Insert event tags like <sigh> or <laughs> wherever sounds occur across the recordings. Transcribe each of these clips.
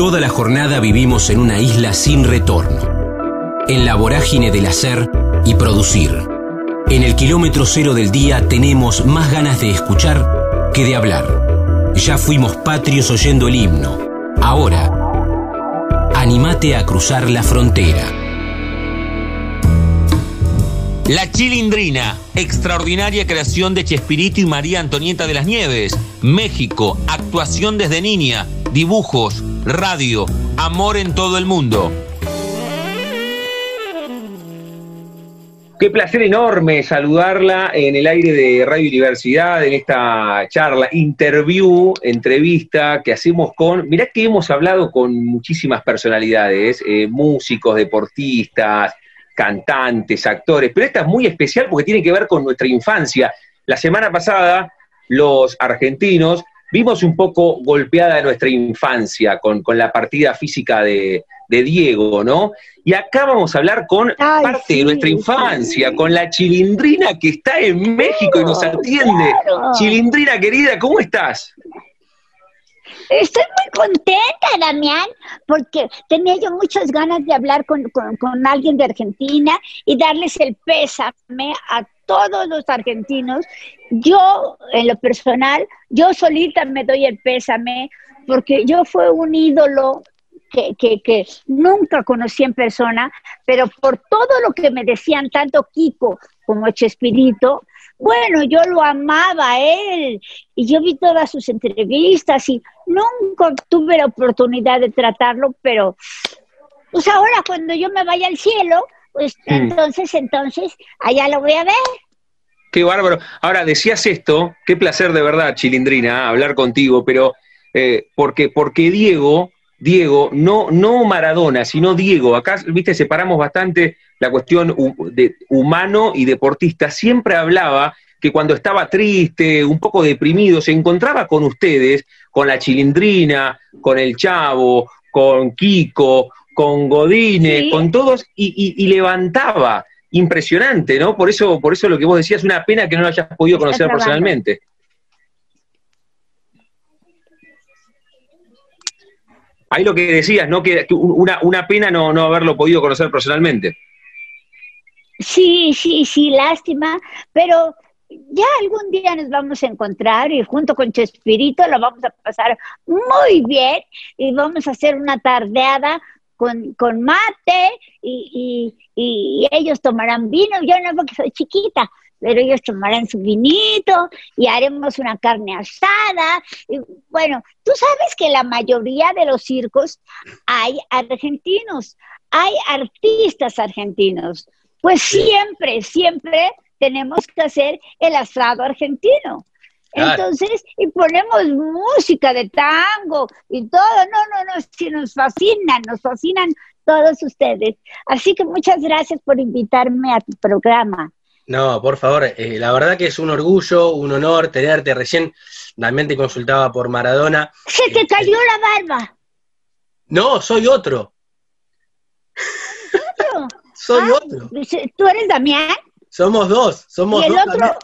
Toda la jornada vivimos en una isla sin retorno, en la vorágine del hacer y producir. En el kilómetro cero del día tenemos más ganas de escuchar que de hablar. Ya fuimos patrios oyendo el himno. Ahora, animate a cruzar la frontera. La Chilindrina, extraordinaria creación de Chespirito y María Antonieta de las Nieves. México, actuación desde niña, dibujos, radio, amor en todo el mundo. Qué placer enorme saludarla en el aire de Radio Universidad, en esta charla, interview, entrevista que hacemos con, mirá que hemos hablado con muchísimas personalidades, eh, músicos, deportistas, cantantes, actores, pero esta es muy especial porque tiene que ver con nuestra infancia. La semana pasada, los argentinos vimos un poco golpeada nuestra infancia con, la partida física de, Diego, ¿no? Y acá vamos a hablar con parte de nuestra infancia, con la chilindrina que está en México y nos atiende. Chilindrina querida, ¿cómo estás? Estoy muy contenta, Damián, porque tenía yo muchas ganas de hablar con, alguien de Argentina y darles el pésame a todos los argentinos. Yo, en lo personal, yo solita me doy el pésame porque yo fue un ídolo que, que, que, nunca conocí en persona, pero por todo lo que me decían tanto Kiko como Chespirito, bueno, yo lo amaba él y yo vi todas sus entrevistas y nunca tuve la oportunidad de tratarlo, pero pues ahora cuando yo me vaya al cielo, pues entonces, entonces, allá lo voy a ver. Qué bárbaro. Ahora, decías esto, qué placer de verdad, Chilindrina, hablar contigo, pero eh, porque, porque Diego, Diego, no, no Maradona, sino Diego, acá, viste, separamos bastante la cuestión de humano y deportista, siempre hablaba que cuando estaba triste, un poco deprimido, se encontraba con ustedes, con la chilindrina, con el chavo, con Kiko, con Godine, con todos, y, levantaba. Impresionante, ¿no? Por eso, por eso lo que vos decías, una pena que no lo hayas podido conocer personalmente. Ahí lo que decías, ¿no? Que una, una pena no, no haberlo podido conocer personalmente. Sí, sí, sí, lástima, pero ya algún día nos vamos a encontrar y junto con Chespirito lo vamos a pasar muy bien y vamos a hacer una tardeada con, con mate y, y, ellos tomarán vino, yo no porque soy chiquita, pero ellos tomarán su vinito y haremos una carne asada. Y, bueno, tú sabes que la mayoría de los circos hay argentinos, hay artistas argentinos. Pues siempre, siempre tenemos que hacer el asado argentino. Entonces, y ponemos música de tango y todo, no, no, no, si nos fascinan, nos fascinan todos ustedes. Así que muchas gracias por invitarme a tu programa. No, por favor, eh, la verdad que es un orgullo, un honor tenerte. Recién también te consultaba por Maradona. Se te cayó la barba. No, soy otro. <laughs> Soy ah, otro. ¿Tú eres Damián? Somos dos, somos ¿Y el dos. Otro?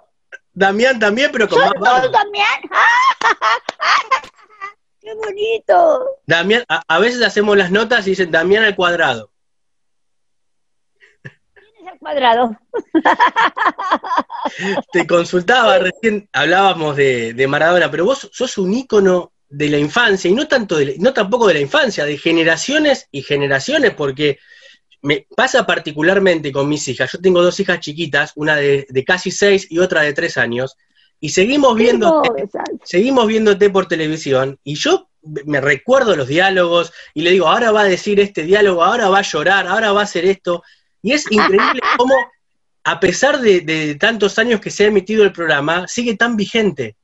Damián, también, pero con más dos, Damián? <laughs> ¡Qué bonito! Damián, a, veces hacemos las notas y dicen Damián al cuadrado. ¿Quién es al cuadrado? <laughs> Te consultaba, recién hablábamos de, de, Maradona, pero vos sos un ícono de la infancia, y no tanto de, no tampoco de la infancia, de generaciones y generaciones, porque me pasa particularmente con mis hijas. Yo tengo dos hijas chiquitas, una de, casi seis y otra de tres años, y seguimos viendo, seguimos viéndote por televisión, y yo me recuerdo los diálogos y le digo, ahora va a decir este diálogo, ahora va a llorar, ahora va a hacer esto. Y es increíble <laughs> cómo, a pesar de, de tantos años que se ha emitido el programa, sigue tan vigente.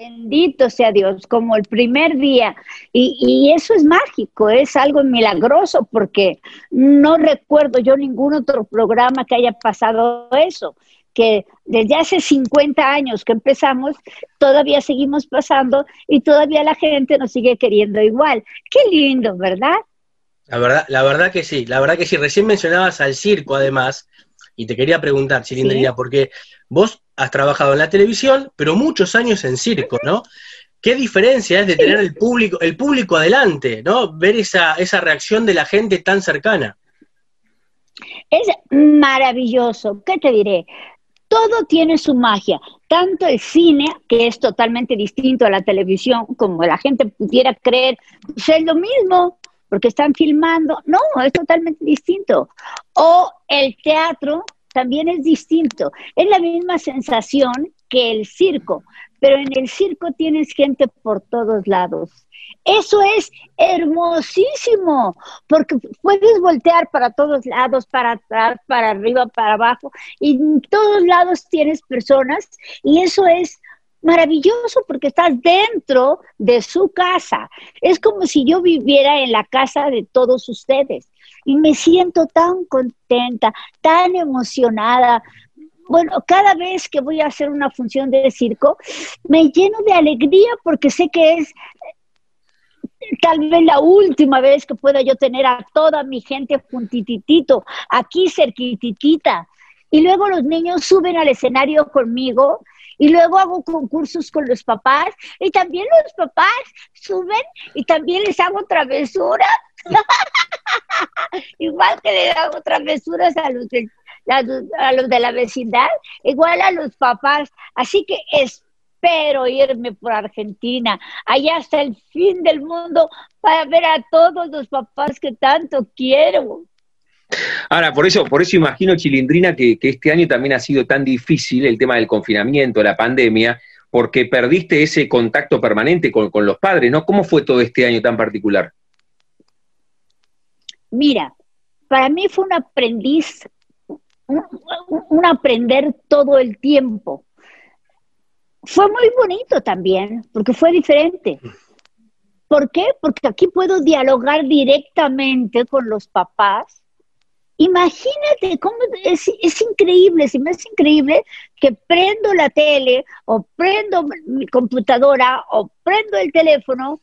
Bendito sea Dios, como el primer día. Y, eso es mágico, es algo milagroso, porque no recuerdo yo ningún otro programa que haya pasado eso, que desde hace 50 años que empezamos, todavía seguimos pasando y todavía la gente nos sigue queriendo igual. Qué lindo, ¿verdad? La verdad, la verdad que sí, la verdad que sí. Recién mencionabas al circo, además, y te quería preguntar, Chilindrina, porque vos has trabajado en la televisión, pero muchos años en circo, ¿no? qué diferencia es de tener el público, el público adelante, ¿no? Ver esa, esa reacción de la gente tan cercana. Es maravilloso, ¿qué te diré? Todo tiene su magia, tanto el cine, que es totalmente distinto a la televisión, como la gente pudiera creer, pues es lo mismo, porque están filmando, no, es totalmente distinto. O el teatro también es distinto, es la misma sensación que el circo, pero en el circo tienes gente por todos lados. Eso es hermosísimo, porque puedes voltear para todos lados, para atrás, para arriba, para abajo, y en todos lados tienes personas, y eso es maravilloso porque estás dentro de su casa. Es como si yo viviera en la casa de todos ustedes y me siento tan contenta, tan emocionada. Bueno, cada vez que voy a hacer una función de circo, me lleno de alegría porque sé que es tal vez la última vez que pueda yo tener a toda mi gente juntititito, aquí cerquititita. Y luego los niños suben al escenario conmigo y luego hago concursos con los papás y también los papás suben y también les hago travesuras. <laughs> igual que le hago travesuras a los, de, a los de la vecindad, igual a los papás. Así que espero irme por Argentina, allá hasta el fin del mundo, para ver a todos los papás que tanto quiero. Ahora, por eso, por eso imagino, Chilindrina, que, este año también ha sido tan difícil el tema del confinamiento, la pandemia, porque perdiste ese contacto permanente con, los padres, ¿no? ¿Cómo fue todo este año tan particular? Mira, para mí fue un aprendiz, un, aprender todo el tiempo. Fue muy bonito también, porque fue diferente. ¿Por qué? Porque aquí puedo dialogar directamente con los papás Imagínate cómo es, increíble, si me es increíble que prendo la tele o prendo mi computadora o prendo el teléfono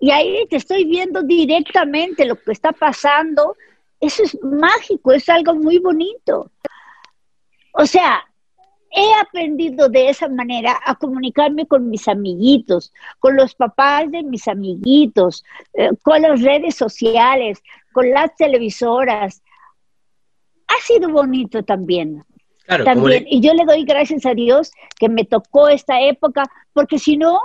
y ahí te estoy viendo directamente lo que está pasando. Eso es mágico, es algo muy bonito. O sea, he aprendido de esa manera a comunicarme con mis amiguitos, con los papás de mis amiguitos, eh, con las redes sociales, con las televisoras, ha sido bonito también. también. Y yo le doy gracias a Dios que me tocó esta época, porque si no,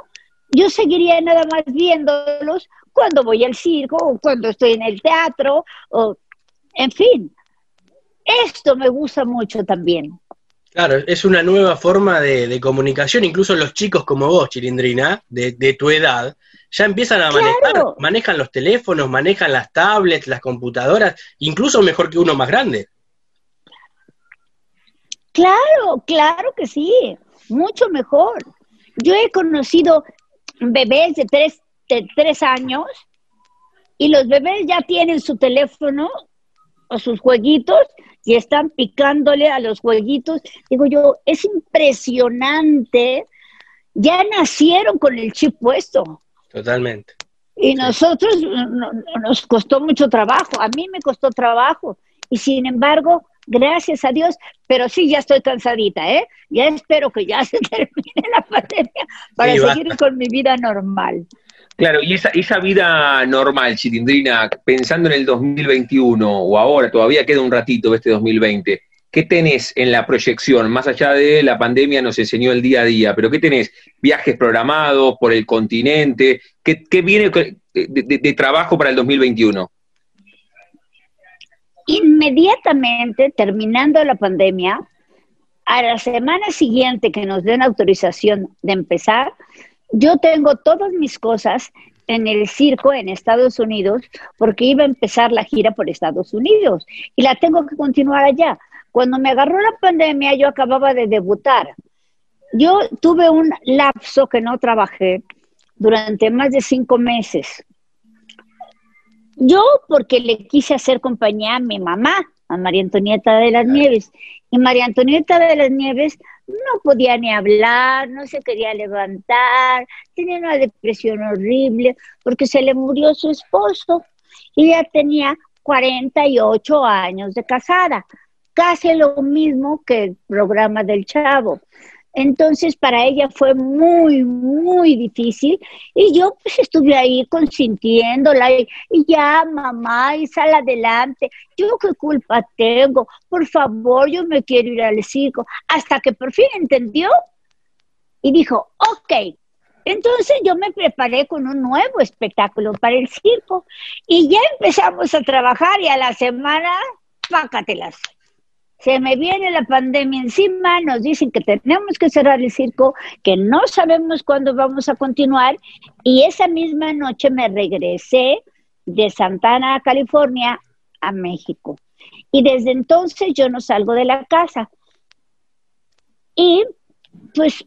yo seguiría nada más viéndolos cuando voy al circo o cuando estoy en el teatro, o en fin. Esto me gusta mucho también. Claro, es una nueva forma de, comunicación, incluso los chicos como vos, Chilindrina, de, de tu edad, ya empiezan a manejar, manejan los teléfonos, manejan las tablets, las computadoras, incluso mejor que uno más grande. Claro, claro que sí, mucho mejor. Yo he conocido bebés de tres, de tres años y los bebés ya tienen su teléfono o sus jueguitos y están picándole a los jueguitos. Digo yo, es impresionante. Ya nacieron con el chip puesto. Totalmente. Y nosotros nos costó mucho trabajo. A mí me costó trabajo. Y sin embargo, gracias a Dios, pero sí ya estoy cansadita, ¿eh? Ya espero que ya <laughs> se termine la pandemia para seguir con mi vida normal. Claro, y esa, esa vida normal, Chitindrina, pensando en el 2021 o ahora, todavía queda un ratito este 2020, ¿qué tenés en la proyección? Más allá de la pandemia nos enseñó el día a día, pero ¿qué tenés? ¿Viajes programados por el continente? ¿Qué, viene de trabajo para el 2021? Inmediatamente, terminando la pandemia, a la semana siguiente que nos den autorización de empezar, yo tengo todas mis cosas en el circo en Estados Unidos porque iba a empezar la gira por Estados Unidos y la tengo que continuar allá. Cuando me agarró la pandemia, yo acababa de debutar. Yo tuve un lapso que no trabajé durante más de cinco meses yo porque le quise hacer compañía a mi mamá, a María Antonieta de las Nieves. Y María Antonieta de las Nieves no podía ni hablar, no se quería levantar, tenía una depresión horrible porque se le murió su esposo y ya tenía 48 años de casada, casi lo mismo que el programa del chavo. Entonces para ella fue muy, muy difícil. Y yo pues estuve ahí consintiéndola y, ya, mamá, y sal adelante, yo qué culpa tengo, por favor, yo me quiero ir al circo, hasta que por fin entendió y dijo, ok, entonces yo me preparé con un nuevo espectáculo para el circo. Y ya empezamos a trabajar y a la semana, pácatelas se me viene la pandemia encima, nos dicen que tenemos que cerrar el circo, que no sabemos cuándo vamos a continuar, y esa misma noche me regresé de Santana, California, a México. Y desde entonces yo no salgo de la casa. Y pues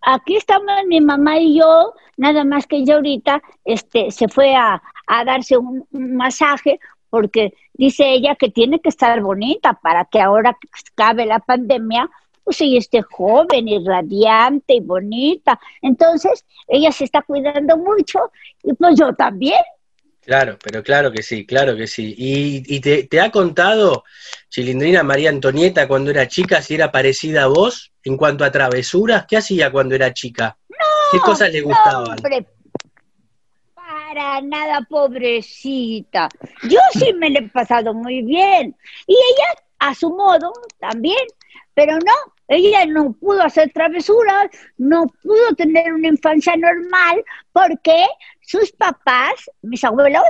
aquí estamos mi mamá y yo, nada más que ella ahorita este, se fue a, darse un, masaje porque dice ella que tiene que estar bonita para que ahora que acabe la pandemia, pues ella esté joven y radiante y bonita. Entonces, ella se está cuidando mucho y pues yo también. Claro, pero claro que sí, claro que sí. ¿Y, te, ha contado, Chilindrina María Antonieta, cuando era chica, si era parecida a vos en cuanto a travesuras? ¿Qué hacía cuando era chica? ¿Qué cosas le gustaban? Para nada, pobrecita. Yo sí me le he pasado muy bien. Y ella, a su modo, también. Pero no, ella no pudo hacer travesuras, no pudo tener una infancia normal porque sus papás, mis abuelos,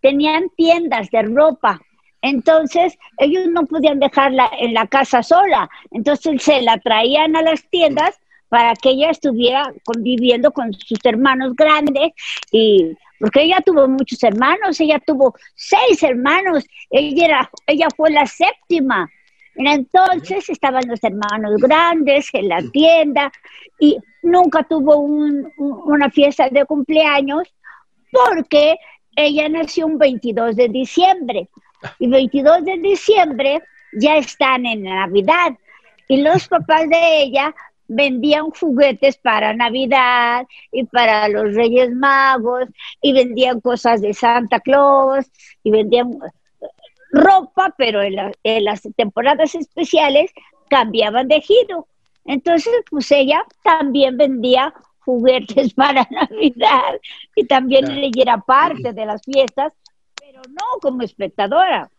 tenían tiendas de ropa. Entonces, ellos no podían dejarla en la casa sola. Entonces, se la traían a las tiendas para que ella estuviera conviviendo con sus hermanos grandes y porque ella tuvo muchos hermanos, ella tuvo seis hermanos, ella, era, ella fue la séptima. Entonces estaban los hermanos grandes en la tienda y nunca tuvo una fiesta de cumpleaños porque ella nació un 22 de diciembre y 22 de diciembre ya están en Navidad y los papás de ella vendían juguetes para Navidad y para los Reyes Magos y vendían cosas de Santa Claus y vendían ropa, pero en, las temporadas especiales cambiaban de giro. Entonces, pues ella también vendía juguetes <laughs> para Navidad y también ella era parte de las fiestas, pero no como espectadora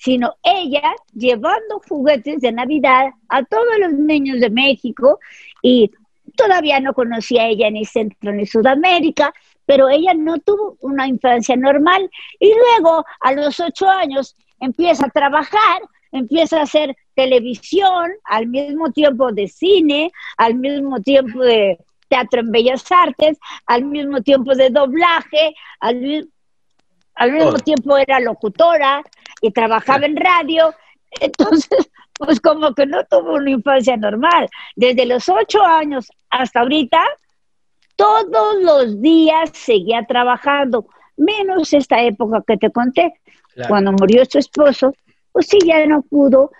sino ella llevando juguetes de Navidad a todos los niños de México y todavía no conocía ella ni Centro ni Sudamérica, pero ella no tuvo una infancia normal. Y luego a los ocho años empieza a trabajar, empieza a hacer televisión, al mismo tiempo de cine, al mismo tiempo de teatro en bellas artes, al mismo tiempo de doblaje, al, al mismo tiempo era locutora, y trabajaba en radio, entonces, <laughs> pues como que no tuvo una infancia normal. Desde los ocho años hasta ahorita, todos los días seguía trabajando, menos esta época que te conté, cuando murió su esposo, pues sí, ya no pudo,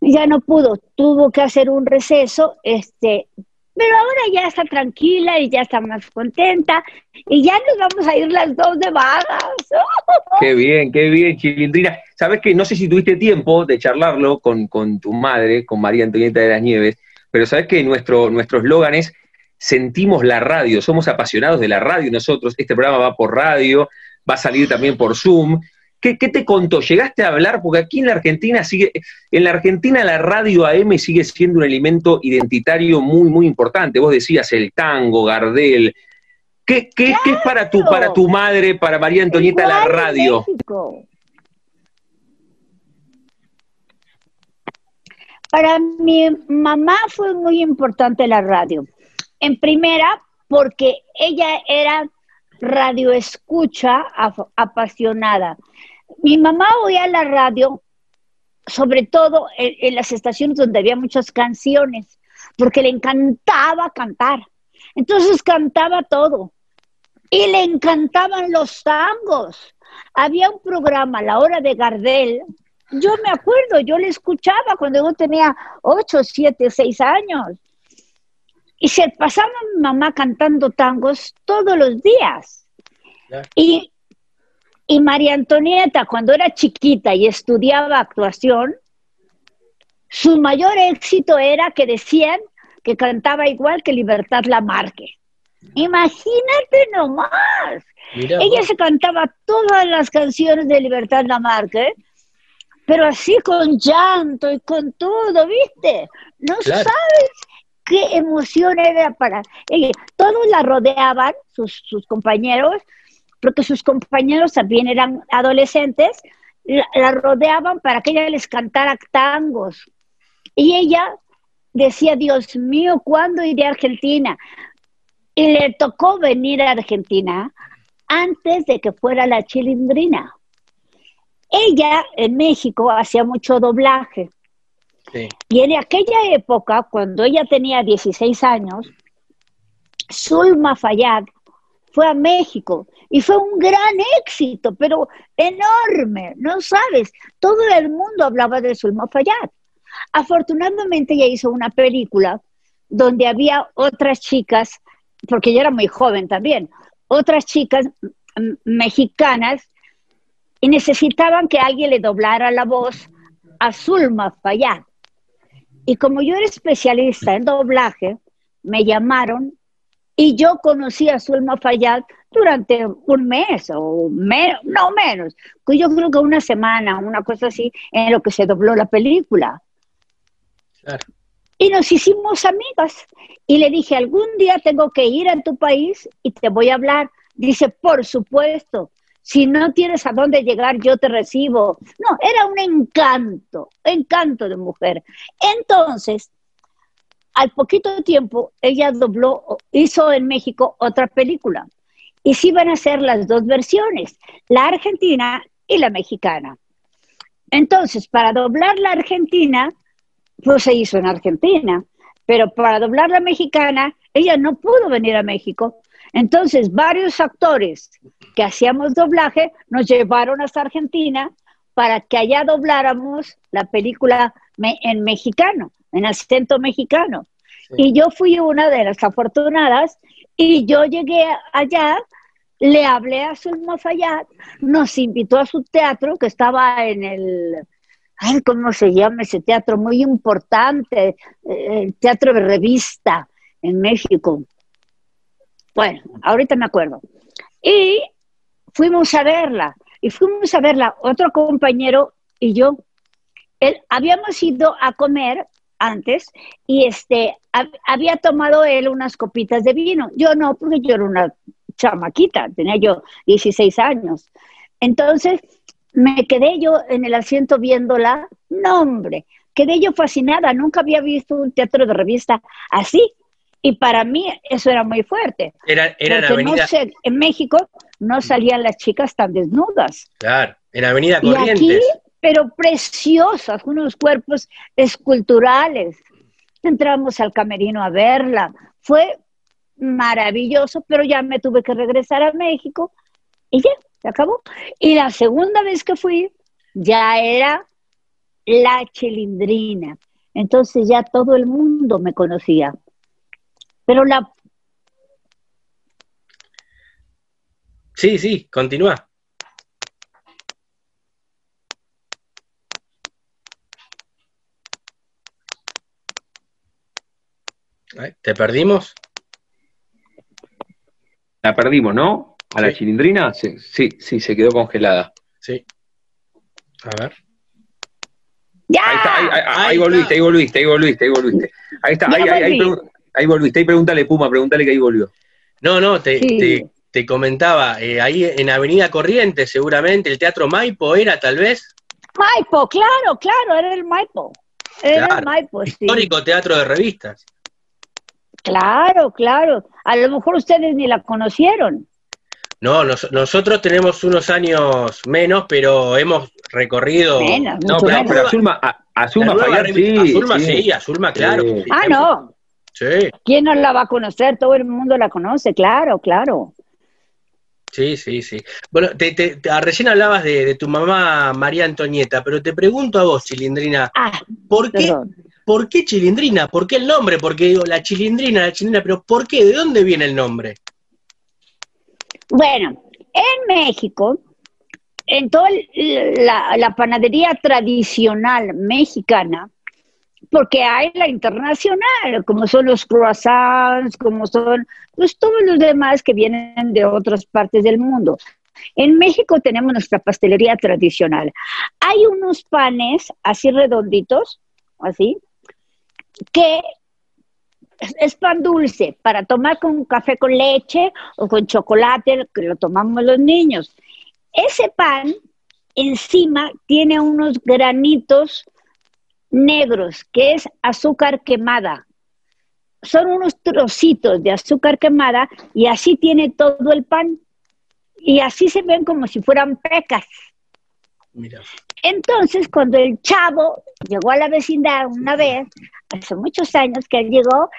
ya no pudo, tuvo que hacer un receso, este, pero ahora ya está tranquila y ya está más contenta y ya nos vamos a ir las dos de vagas. <laughs> Qué bien, qué bien, Chilindrina. Sabes que no sé si tuviste tiempo de charlarlo con, tu madre, con María Antonieta de las Nieves, pero sabes que nuestro nuestro eslogan es sentimos la radio, somos apasionados de la radio nosotros, este programa va por radio, va a salir también por Zoom, ¿Qué, te contó? ¿Llegaste a hablar? Porque aquí en la Argentina sigue, en la Argentina la radio AM sigue siendo un elemento identitario muy, muy importante. Vos decías el tango, Gardel. ¿Qué, qué, es para tu, para tu madre, para María Antonieta, la radio? Para mi mamá fue muy importante la radio. En primera, porque ella era radio escucha apasionada. Mi mamá oía la radio, sobre todo en, las estaciones donde había muchas canciones, porque le encantaba cantar. Entonces cantaba todo. Y le encantaban los tangos. Había un programa, La Hora de Gardel. Yo me acuerdo, yo le escuchaba cuando yo tenía 8, 7, 6 años. Y se pasaba mi mamá cantando tangos todos los días. Y, y María Antonieta, cuando era chiquita y estudiaba actuación, su mayor éxito era que decían que cantaba igual que Libertad Lamarque. Imagínate nomás. Ella se cantaba todas las canciones de Libertad Lamarque, pero así con llanto y con todo, ¿viste? No sabes qué emoción era para ella. Todos la rodeaban, sus, sus compañeros, porque sus compañeros también eran adolescentes, la, rodeaban para que ella les cantara tangos. Y ella decía, Dios mío, ¿cuándo iré a Argentina? Y le tocó venir a Argentina antes de que fuera la chilindrina. Ella en México hacía mucho doblaje. Y en aquella época, cuando ella tenía 16 años, Zulma Fayad fue a México y fue un gran éxito, pero enorme, no sabes, todo el mundo hablaba de Zulma Fayad. Afortunadamente ella hizo una película donde había otras chicas, porque ella era muy joven también, otras chicas mexicanas y necesitaban que alguien le doblara la voz a Zulma Fayad. Y como yo era especialista en doblaje, me llamaron y yo conocí a Zulma Fayad durante un mes o no menos, yo creo que una semana, una cosa así, en lo que se dobló la película. Y nos hicimos amigas. Y le dije, algún día tengo que ir a tu país y te voy a hablar. Dice, por supuesto, si no tienes a dónde llegar, yo te recibo. No, era un encanto, encanto de mujer. Entonces, al poquito tiempo, ella dobló, hizo en México otra película. Y sí van a ser las dos versiones, la argentina y la mexicana. Entonces, para doblar la argentina, pues se hizo en Argentina. Pero para doblar la mexicana, ella no pudo venir a México. Entonces, varios actores que hacíamos doblaje nos llevaron hasta Argentina para que allá dobláramos la película en mexicano en acento mexicano. Y yo fui una de las afortunadas y yo llegué allá, le hablé a Zulma Fayad, nos invitó a su teatro que estaba en el, ay, ¿cómo se llama ese teatro? Muy importante, eh, el teatro de revista en México. Bueno, ahorita me acuerdo. Y fuimos a verla, y fuimos a verla otro compañero y yo. Él, habíamos ido a comer antes y este había tomado él unas copitas de vino. Yo no, porque yo era una chamaquita, tenía yo 16 años. Entonces me quedé yo en el asiento viéndola. No, hombre, quedé yo fascinada. Nunca había visto un teatro de revista así. Y para mí eso era muy fuerte. Era, era en Avenida... No sé, en México no salían las chicas tan desnudas. Claro, en Avenida Corrientes. Y aquí pero preciosas, unos cuerpos esculturales. Entramos al camerino a verla. Fue maravilloso, pero ya me tuve que regresar a México y ya, se acabó. Y la segunda vez que fui, ya era la chilindrina. Entonces ya todo el mundo me conocía. Pero la... Sí, sí, continúa. ¿Te perdimos? La perdimos, ¿no? ¿A la chilindrina? Sí, sí, sí, se quedó congelada. Sí. A ver. ¡Ya! Ahí, está, ahí, volviste, ahí volviste, ahí volviste, ahí volviste. Ahí está, ahí, ahí, ahí, volviste. Ahí pregúntale, Puma, pregúntale que ahí volvió. No, no, te, te, comentaba, eh, ahí en Avenida Corrientes, seguramente, el Teatro Maipo era, tal vez. Maipo, claro, claro, era el Maipo. Era el Maipo, sí. Histórico teatro de revistas. Claro, claro. A lo mejor ustedes ni la conocieron. No, nosotros tenemos unos años menos, pero hemos recorrido. Menos, no, pero, pero Azulma, a, Azulma sí. Azulma sí, Azulma, claro. Ah, no. Sí. ¿Quién no la va a conocer? Todo el mundo la conoce, claro, claro. Sí, sí, sí. Bueno, te, te, recién hablabas de, tu mamá María Antonieta, pero te pregunto a vos, Chilindrina, ah, ¿por qué, ¿Por qué chilindrina? ¿Por qué el nombre? Porque digo, la chilindrina, la chilindrina, pero ¿por qué? ¿De dónde viene el nombre? Bueno, en México, en toda la, panadería tradicional mexicana, porque hay la internacional, como son los croissants, como son pues todos los demás que vienen de otras partes del mundo. En México tenemos nuestra pastelería tradicional. Hay unos panes así redonditos, así, que es pan dulce para tomar con café con leche o con chocolate, que lo tomamos los niños. Ese pan encima tiene unos granitos negros, que es azúcar quemada. Son unos trocitos de azúcar quemada y así tiene todo el pan. Y así se ven como si fueran pecas. Entonces, cuando el chavo llegó a la vecindad una vez, hace muchos años que él llegó,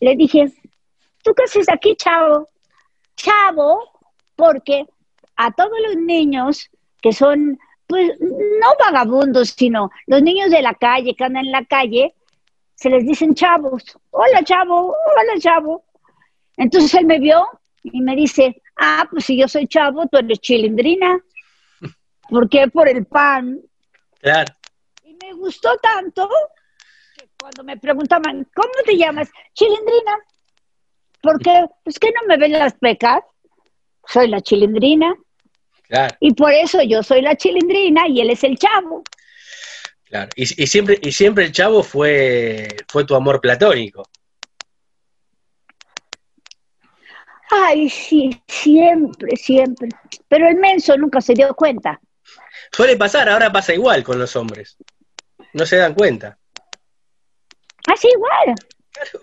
le dije, ¿tú qué haces aquí, chavo? Chavo, porque a todos los niños que son, pues, no vagabundos, sino los niños de la calle, que andan en la calle, se les dicen chavos. Hola, chavo, hola, chavo. Entonces él me vio y me dice, ah, pues si yo soy chavo, tú eres chilindrina. ¿Por qué? Por el pan. Claro. Y me gustó tanto que cuando me preguntaban, ¿cómo te llamas? Chilindrina. ¿Por qué? Pues que no me ven las pecas. Soy la chilindrina. Claro. Y por eso yo soy la chilindrina y él es el chavo. Claro. Y, y siempre, y siempre el chavo fue, fue tu amor platónico. Ay, sí, siempre, siempre. Pero el menso nunca se dio cuenta. Suele pasar, ahora pasa igual con los hombres. No se dan cuenta. Así igual.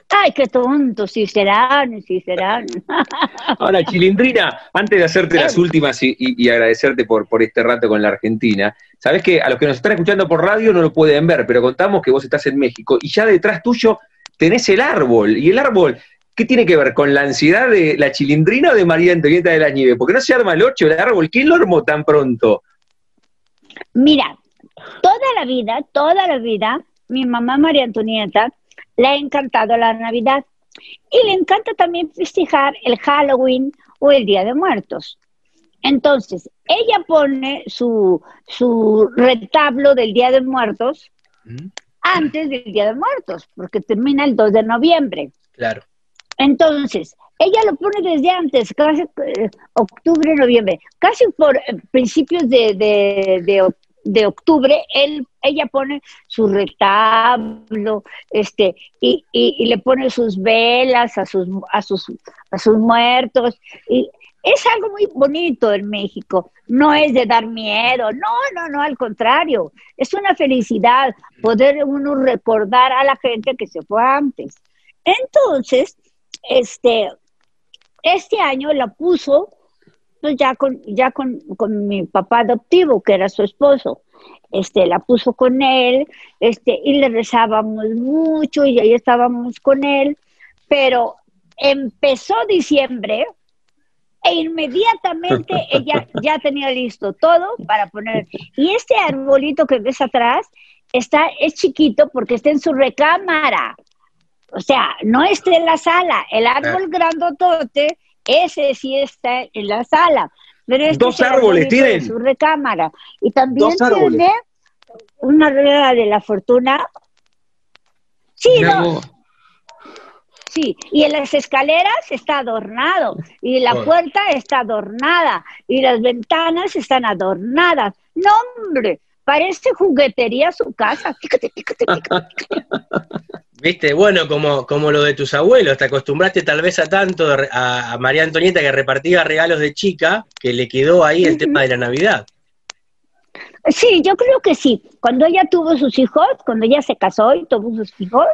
Ay, qué tontos, si serán, si serán. <laughs> Ahora, Chilindrina, antes de hacerte las últimas y, y- y agradecerte por, por este rato con la Argentina, sabes que a los que nos están escuchando por radio no lo pueden ver, pero contamos que vos estás en México y ya detrás tuyo tenés el árbol. Y el árbol, ¿qué tiene que ver con la ansiedad de la Chilindrina o de María Antonieta de la Nieve? Porque no se arma el 8 el árbol. ¿Quién lo armó tan pronto? Mira, toda la vida, toda la vida, mi mamá María Antonieta le ha encantado la Navidad y le encanta también festejar el Halloween o el Día de Muertos. Entonces, ella pone su, su retablo del Día de Muertos antes del Día de Muertos, porque termina el 2 de noviembre. Claro. Entonces, ella lo pone desde antes, casi eh, octubre, noviembre, casi por eh, principios de, de, de oc- de octubre, ella pone su retablo, este, y, y- y le pone sus velas a sus, a sus, a sus muertos. Y es algo muy bonito en México. No es de dar miedo, no, no, no, al contrario. Es una felicidad poder uno recordar a la gente que se fue antes. Entonces, este, este año la puso pues ya con, ya con, con mi papá adoptivo, que era su esposo. Este, la puso con él, este, y le rezábamos mucho, y ahí estábamos con él, pero empezó diciembre e inmediatamente <laughs> ella ya tenía listo todo para poner. Y este arbolito que ves atrás está, es chiquito porque está en su recámara. O sea, no está en la sala. El árbol grandotote, ese sí está en la sala. Pero este Dos árboles tienen. su recámara. Y también Dos árboles. tiene una rueda de la fortuna. Sí, no. Sí, y en las escaleras está adornado, y la puerta está adornada, y las ventanas están adornadas. No, hombre, parece juguetería su casa. Fíjate, fíjate, fíjate. <laughs> Viste, bueno, como, como lo de tus abuelos, te acostumbraste tal vez a tanto a María Antonieta que repartía regalos de chica, que le quedó ahí el tema de la Navidad. Sí, yo creo que sí. Cuando ella tuvo sus hijos, cuando ella se casó y tuvo sus hijos,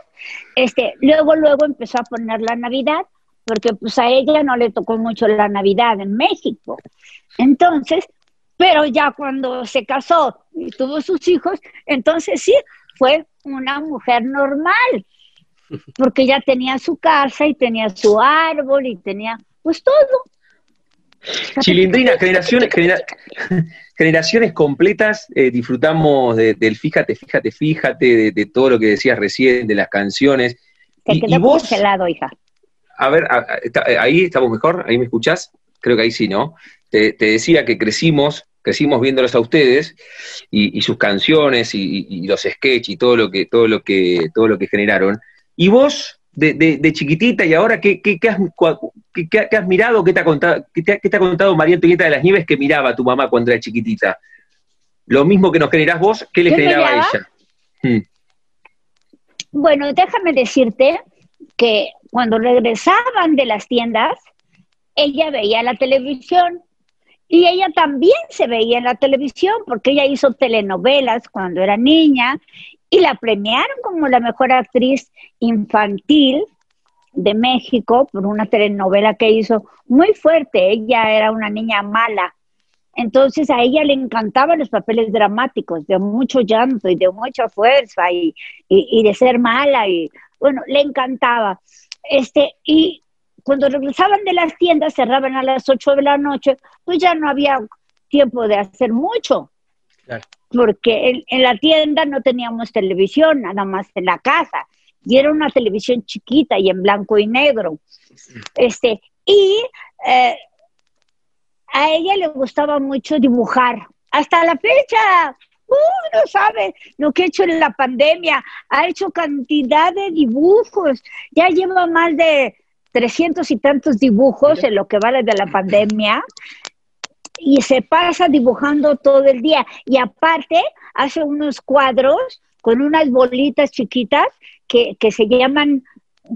este, luego, luego empezó a poner la Navidad, porque pues a ella no le tocó mucho la Navidad en México. Entonces, pero ya cuando se casó y tuvo sus hijos, entonces sí, fue una mujer normal, porque ya tenía su casa y tenía su árbol y tenía pues todo. Chilindrina, generaciones, genera- generaciones completas, eh, disfrutamos de- del fíjate, fíjate, fíjate, de, de todo lo que decías recién, de las canciones. Se Y, y quedó vos, congelado, hija. a ver, a- eh, ahí estamos mejor, ahí me escuchás, creo que ahí sí, ¿no? Te, te decía que crecimos crecimos viéndolos a ustedes y, sus canciones y, los sketches y todo lo que, todo lo que, todo lo que generaron. Y vos, de, chiquitita y ahora, ¿qué, qué, has, has, mirado? ¿Qué te, ha contado, qué te, ha contado María Antonieta de las Nieves que miraba a tu mamá cuando era chiquitita? Lo mismo que nos generás vos, ¿qué le generaba a ella? Hmm. Bueno, déjame decirte que cuando regresaban de las tiendas, ella veía la televisión y ella también se veía en la televisión porque ella hizo telenovelas cuando era niña y la premiaron como la mejor actriz infantil de México por una telenovela que hizo muy fuerte. Ella era una niña mala. Entonces a ella le encantaban los papeles dramáticos, de mucho llanto y de mucha fuerza y, de ser mala. Y bueno, le encantaba. Este, y cuando regresaban de las tiendas, cerraban a las 8 de la noche, pues ya no había tiempo de hacer mucho. Porque en, la tienda no teníamos televisión, nada más en la casa. Y era una televisión chiquita y en blanco y negro. Este, y eh, a ella le gustaba mucho dibujar. Hasta la fecha, uh, no sabe lo que ha hecho en la pandemia. Ha hecho cantidad de dibujos. Ya lleva más de trescientos y tantos dibujos en lo que vale de la pandemia y se pasa dibujando todo el día. Y aparte hace unos cuadros con unas bolitas chiquitas que, que se llaman,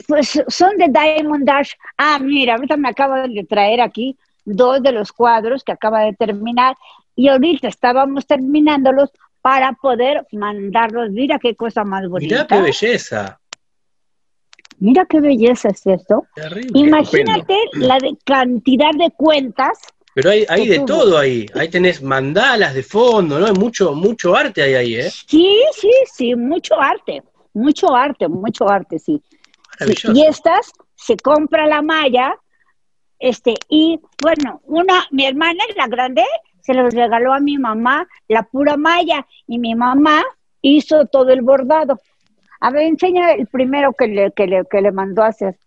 pues son de Diamond Dash. Ah, mira, ahorita me acabo de traer aquí dos de los cuadros que acaba de terminar y ahorita estábamos terminándolos para poder mandarlos. Mira qué cosa más bonita. Mira qué belleza. Mira qué belleza es esto. Imagínate la cantidad de cuentas. Pero hay, hay de todo ahí. Ahí tenés mandalas de fondo, ¿no? Hay mucho, mucho arte ahí, ahí, ¿eh? Sí, sí, sí, mucho arte. Mucho arte, mucho arte, sí. Y estas se compra la malla, este, y bueno, una, mi hermana, la grande, se los regaló a mi mamá la pura malla, y mi mamá hizo todo el bordado. A ver, enseña el primero que le, que le, que le mandó a hacer.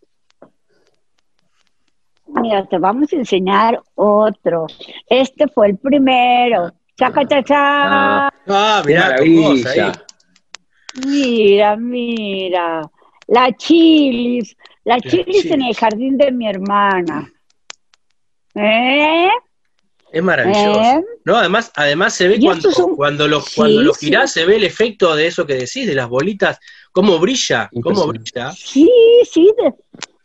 Mira, te vamos a enseñar otro. Este fue el primero. Chaca, chaca. Ah, ah mira, maravilla. Mira, mira. La chilis. La, chilis, en el jardín de mi hermana. ¿Eh? Es maravilloso. ¿Eh? No, además, además se ve cuando, cuando lo, cuando lo girás, se ve el efecto de eso que decís, de las bolitas, cómo brilla, cómo brilla. Sí, sí,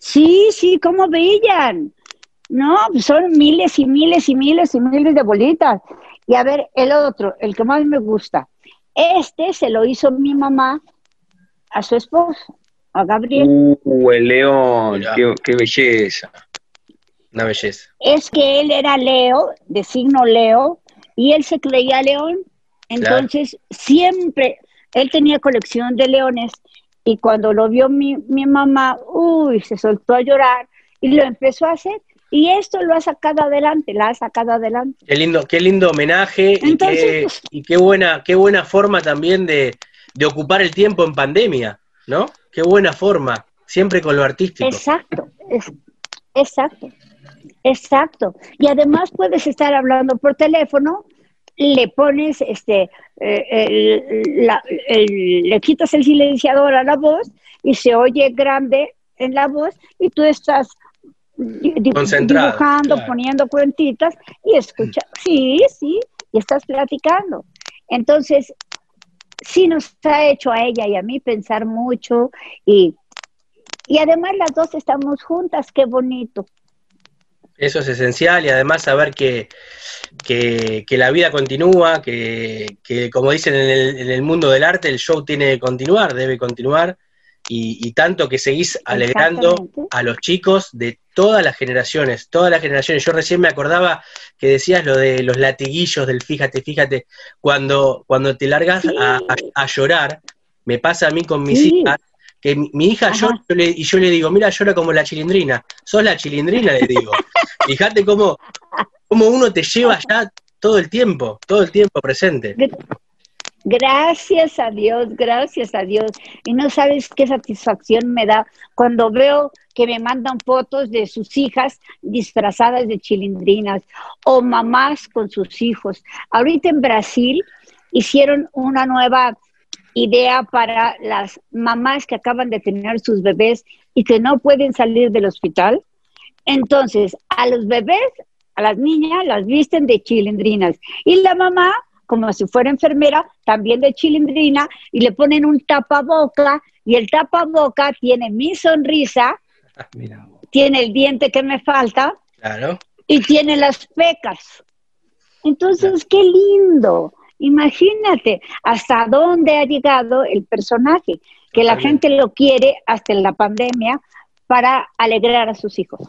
sí, sí, cómo brillan. No, son miles y miles y miles y miles de bolitas. Y a ver, el otro, el que más me gusta. Este se lo hizo mi mamá a su esposo, a Gabriel. Uh, el león, qué, qué belleza. Una belleza. Es que él era Leo, de signo Leo, y él se creía león. Entonces, siempre, él tenía colección de leones y cuando lo vio mi, mi mamá, uy, se soltó a llorar y lo empezó a hacer. Y esto lo ha sacado adelante, la ha sacado adelante. Qué lindo, qué lindo homenaje y, qué, pues, y qué buena, qué buena forma también de, de ocupar el tiempo en pandemia, ¿no? Qué buena forma, siempre con lo artístico. Exacto, es, exacto. Exacto. Y además puedes estar hablando por teléfono, le pones, este, eh, le quitas el silenciador a la voz y se oye grande en la voz y tú estás dibujando, poniendo cuentitas y escucha. Sí, sí, y estás platicando. Entonces, sí nos ha hecho a ella y a mí pensar mucho y, y además las dos estamos juntas, qué bonito. Eso es esencial y además saber que, que, la vida continúa, que, que como dicen en el, en el, mundo del arte, el show tiene que continuar, debe continuar, y, tanto que seguís alegrando a los chicos de todas las generaciones, todas las generaciones. Yo recién me acordaba que decías lo de los latiguillos del fíjate, fíjate, cuando, cuando te largas a, llorar, me pasa a mí con mis hijas, que mi, hija llora y yo le digo, mira, llora como la chilindrina. Sos la chilindrina, le digo. <laughs> Fíjate cómo, cómo uno te lleva ya todo el tiempo, todo el tiempo presente. Gracias a Dios, gracias a Dios. Y no sabes qué satisfacción me da cuando veo que me mandan fotos de sus hijas disfrazadas de chilindrinas o mamás con sus hijos. Ahorita en Brasil hicieron una nueva idea para las mamás que acaban de tener sus bebés y que no pueden salir del hospital. Entonces, a los bebés, a las niñas, las visten de chilindrinas. Y la mamá, como si fuera enfermera, también de chilindrina, y le ponen un tapaboca, y el tapaboca tiene mi sonrisa, tiene el diente que me falta, y tiene las pecas. Entonces, qué lindo. Imagínate hasta dónde ha llegado el personaje, que la gente lo quiere hasta en la pandemia para alegrar a sus hijos.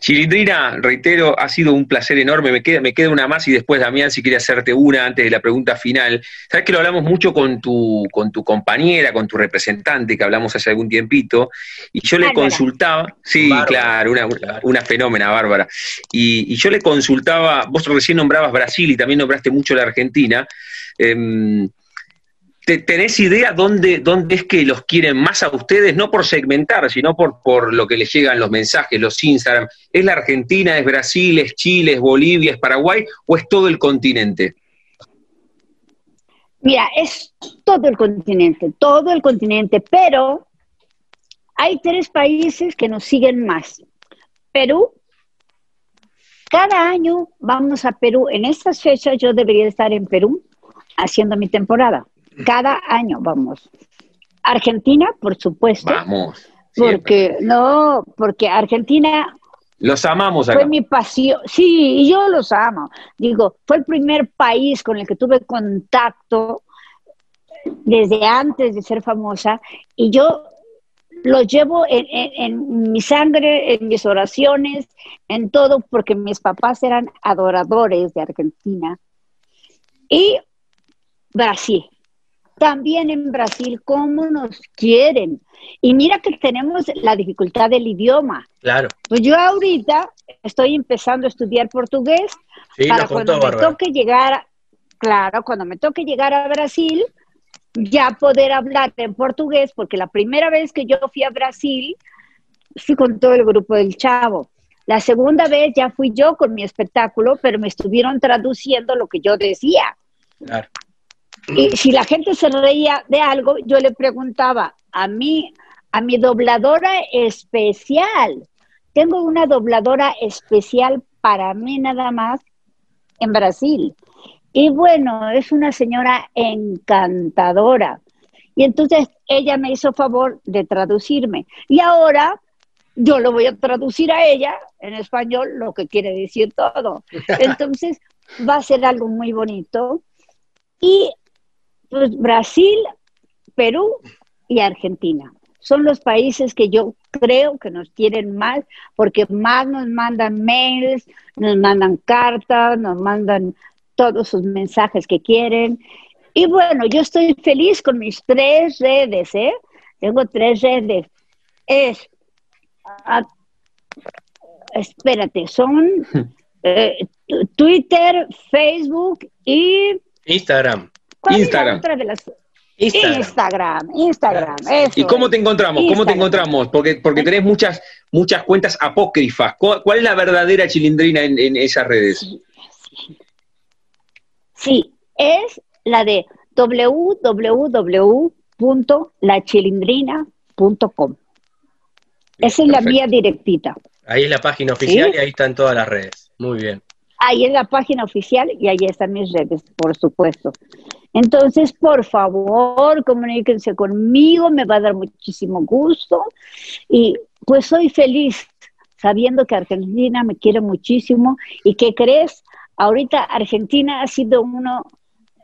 Chilindrina, reitero, ha sido un placer enorme. Me queda, me queda una más y después, Damián, si quiere hacerte una antes de la pregunta final. Sabes que lo hablamos mucho con tu, con tu compañera, con tu representante, que hablamos hace algún tiempito, y yo le consultaba, sí, claro, una, una, fenómena, Bárbara. Y, y, yo le consultaba, vos recién nombrabas Brasil y también nombraste mucho la Argentina. Eh, ¿Tenés idea dónde, dónde es que los quieren más a ustedes? No por segmentar, sino por, por lo que les llegan los mensajes, los Instagram. ¿Es la Argentina, es Brasil, es Chile, es Bolivia, es Paraguay o es todo el continente? Mira, es todo el continente, todo el continente, pero hay tres países que nos siguen más. Perú, cada año vamos a Perú. En estas fechas yo debería estar en Perú haciendo mi temporada. Cada año vamos. Argentina, por supuesto. Vamos. Porque, no, porque Argentina los amamos acá. Fue mi pasión, sí, y yo los amo. Digo, fue el primer país con el que tuve contacto desde antes de ser famosa y yo lo llevo en, en, mi sangre, en mis oraciones, en todo, porque mis papás eran adoradores de Argentina. Y Brasil, también en Brasil, cómo nos quieren. Y mira que tenemos la dificultad del idioma. Claro. Pues yo ahorita estoy empezando a estudiar portugués para cuando me toque llegar, claro, cuando me toque llegar a Brasil, ya poder hablar en portugués, porque la primera vez que yo fui a Brasil, fui con todo el grupo del Chavo. La segunda vez ya fui yo con mi espectáculo, pero me estuvieron traduciendo lo que yo decía. Claro. Y si la gente se reía de algo, yo le preguntaba a mí, a mi dobladora especial. Tengo una dobladora especial para mí nada más en Brasil. Y bueno, es una señora encantadora. Y entonces ella me hizo favor de traducirme. Y ahora yo lo voy a traducir a ella en español, lo que quiere decir todo. <laughs> Entonces va a ser algo muy bonito. Y Brasil, Perú y Argentina. Son los países que yo creo que nos quieren más porque más nos mandan mails, nos mandan cartas, nos mandan todos sus mensajes que quieren. Y bueno, yo estoy feliz con mis tres redes, ¿eh? Tengo tres redes. Es, espérate, son <laughs> eh, Twitter, Facebook y... Instagram. Instagram. Instagram. Instagram, ¿Y cómo te encontramos? ¿Cómo te encontramos? Porque, porque tenés muchas, muchas cuentas apócrifas. ¿Cuál, es la verdadera chilindrina en, esas redes? Sí. es la de www.lachilindrina.com. Esa es la mía directita. Ahí es la página oficial y ahí están todas las redes. Muy bien. Ahí es la página oficial y ahí están mis redes, por supuesto. Entonces, por favor, comuníquense conmigo, me va a dar muchísimo gusto. Y pues soy feliz sabiendo que Argentina me quiere muchísimo y que crees, ahorita Argentina ha sido uno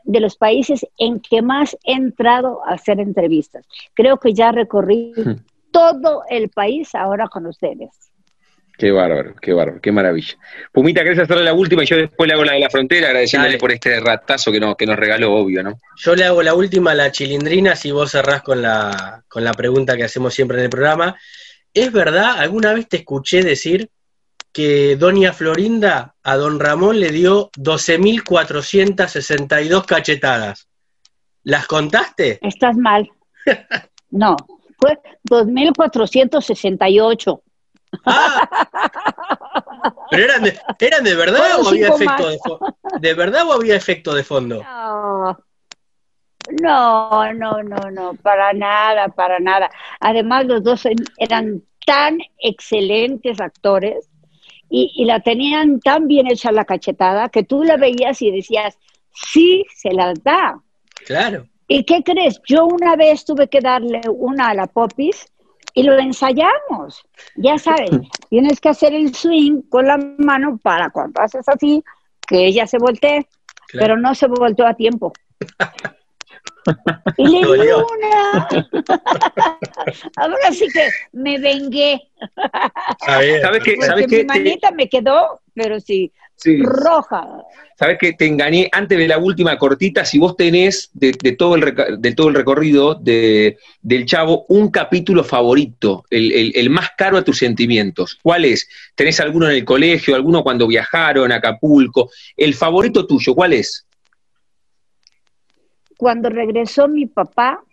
de los países en que más he entrado a hacer entrevistas. Creo que ya recorrí todo el país ahora con ustedes. Qué bárbaro, qué bárbaro, qué maravilla. Pumita, ¿querés hacerle la última y yo después le hago la de la frontera, agradeciéndole por este ratazo que, que nos regaló, obvio, ¿no? Yo le hago la última, la chilindrina, si vos cerrás con la, con la pregunta que hacemos siempre en el programa. ¿Es verdad, alguna vez te escuché decir que Doña Florinda a Don Ramón le dio 12.462 cachetadas? ¿Las contaste? Estás mal. No, fue 2468. Ah, ¿Pero eran de, eran de verdad o había efecto de fondo? ¿De verdad o había efecto de fondo? No, no, no, no, para nada, para nada. Además, los dos eran tan excelentes actores y, y, la tenían tan bien hecha la cachetada que tú la veías y decías, sí, se las da. Claro. ¿Y qué crees? Yo una vez tuve que darle una a la Popis y lo ensayamos. Ya sabes, <laughs> tienes que hacer el swing con la mano para cuando haces así, que ella se voltee, pero no se volteó a tiempo. y le <laughs> di una. <laughs> Ahora sí que me vengué. ¿Sabes qué? ¿Sabes mi manita me quedó, pero sí, roja. Sabes que te engañé antes de la última cortita. Si vos tenés de, todo, el todo el recorrido de, del Chavo un capítulo favorito, el, más caro a tus sentimientos, ¿cuál es? ¿Tenés alguno en el colegio, alguno cuando viajaron a Acapulco? ¿El favorito tuyo, cuál es? Cuando regresó mi papá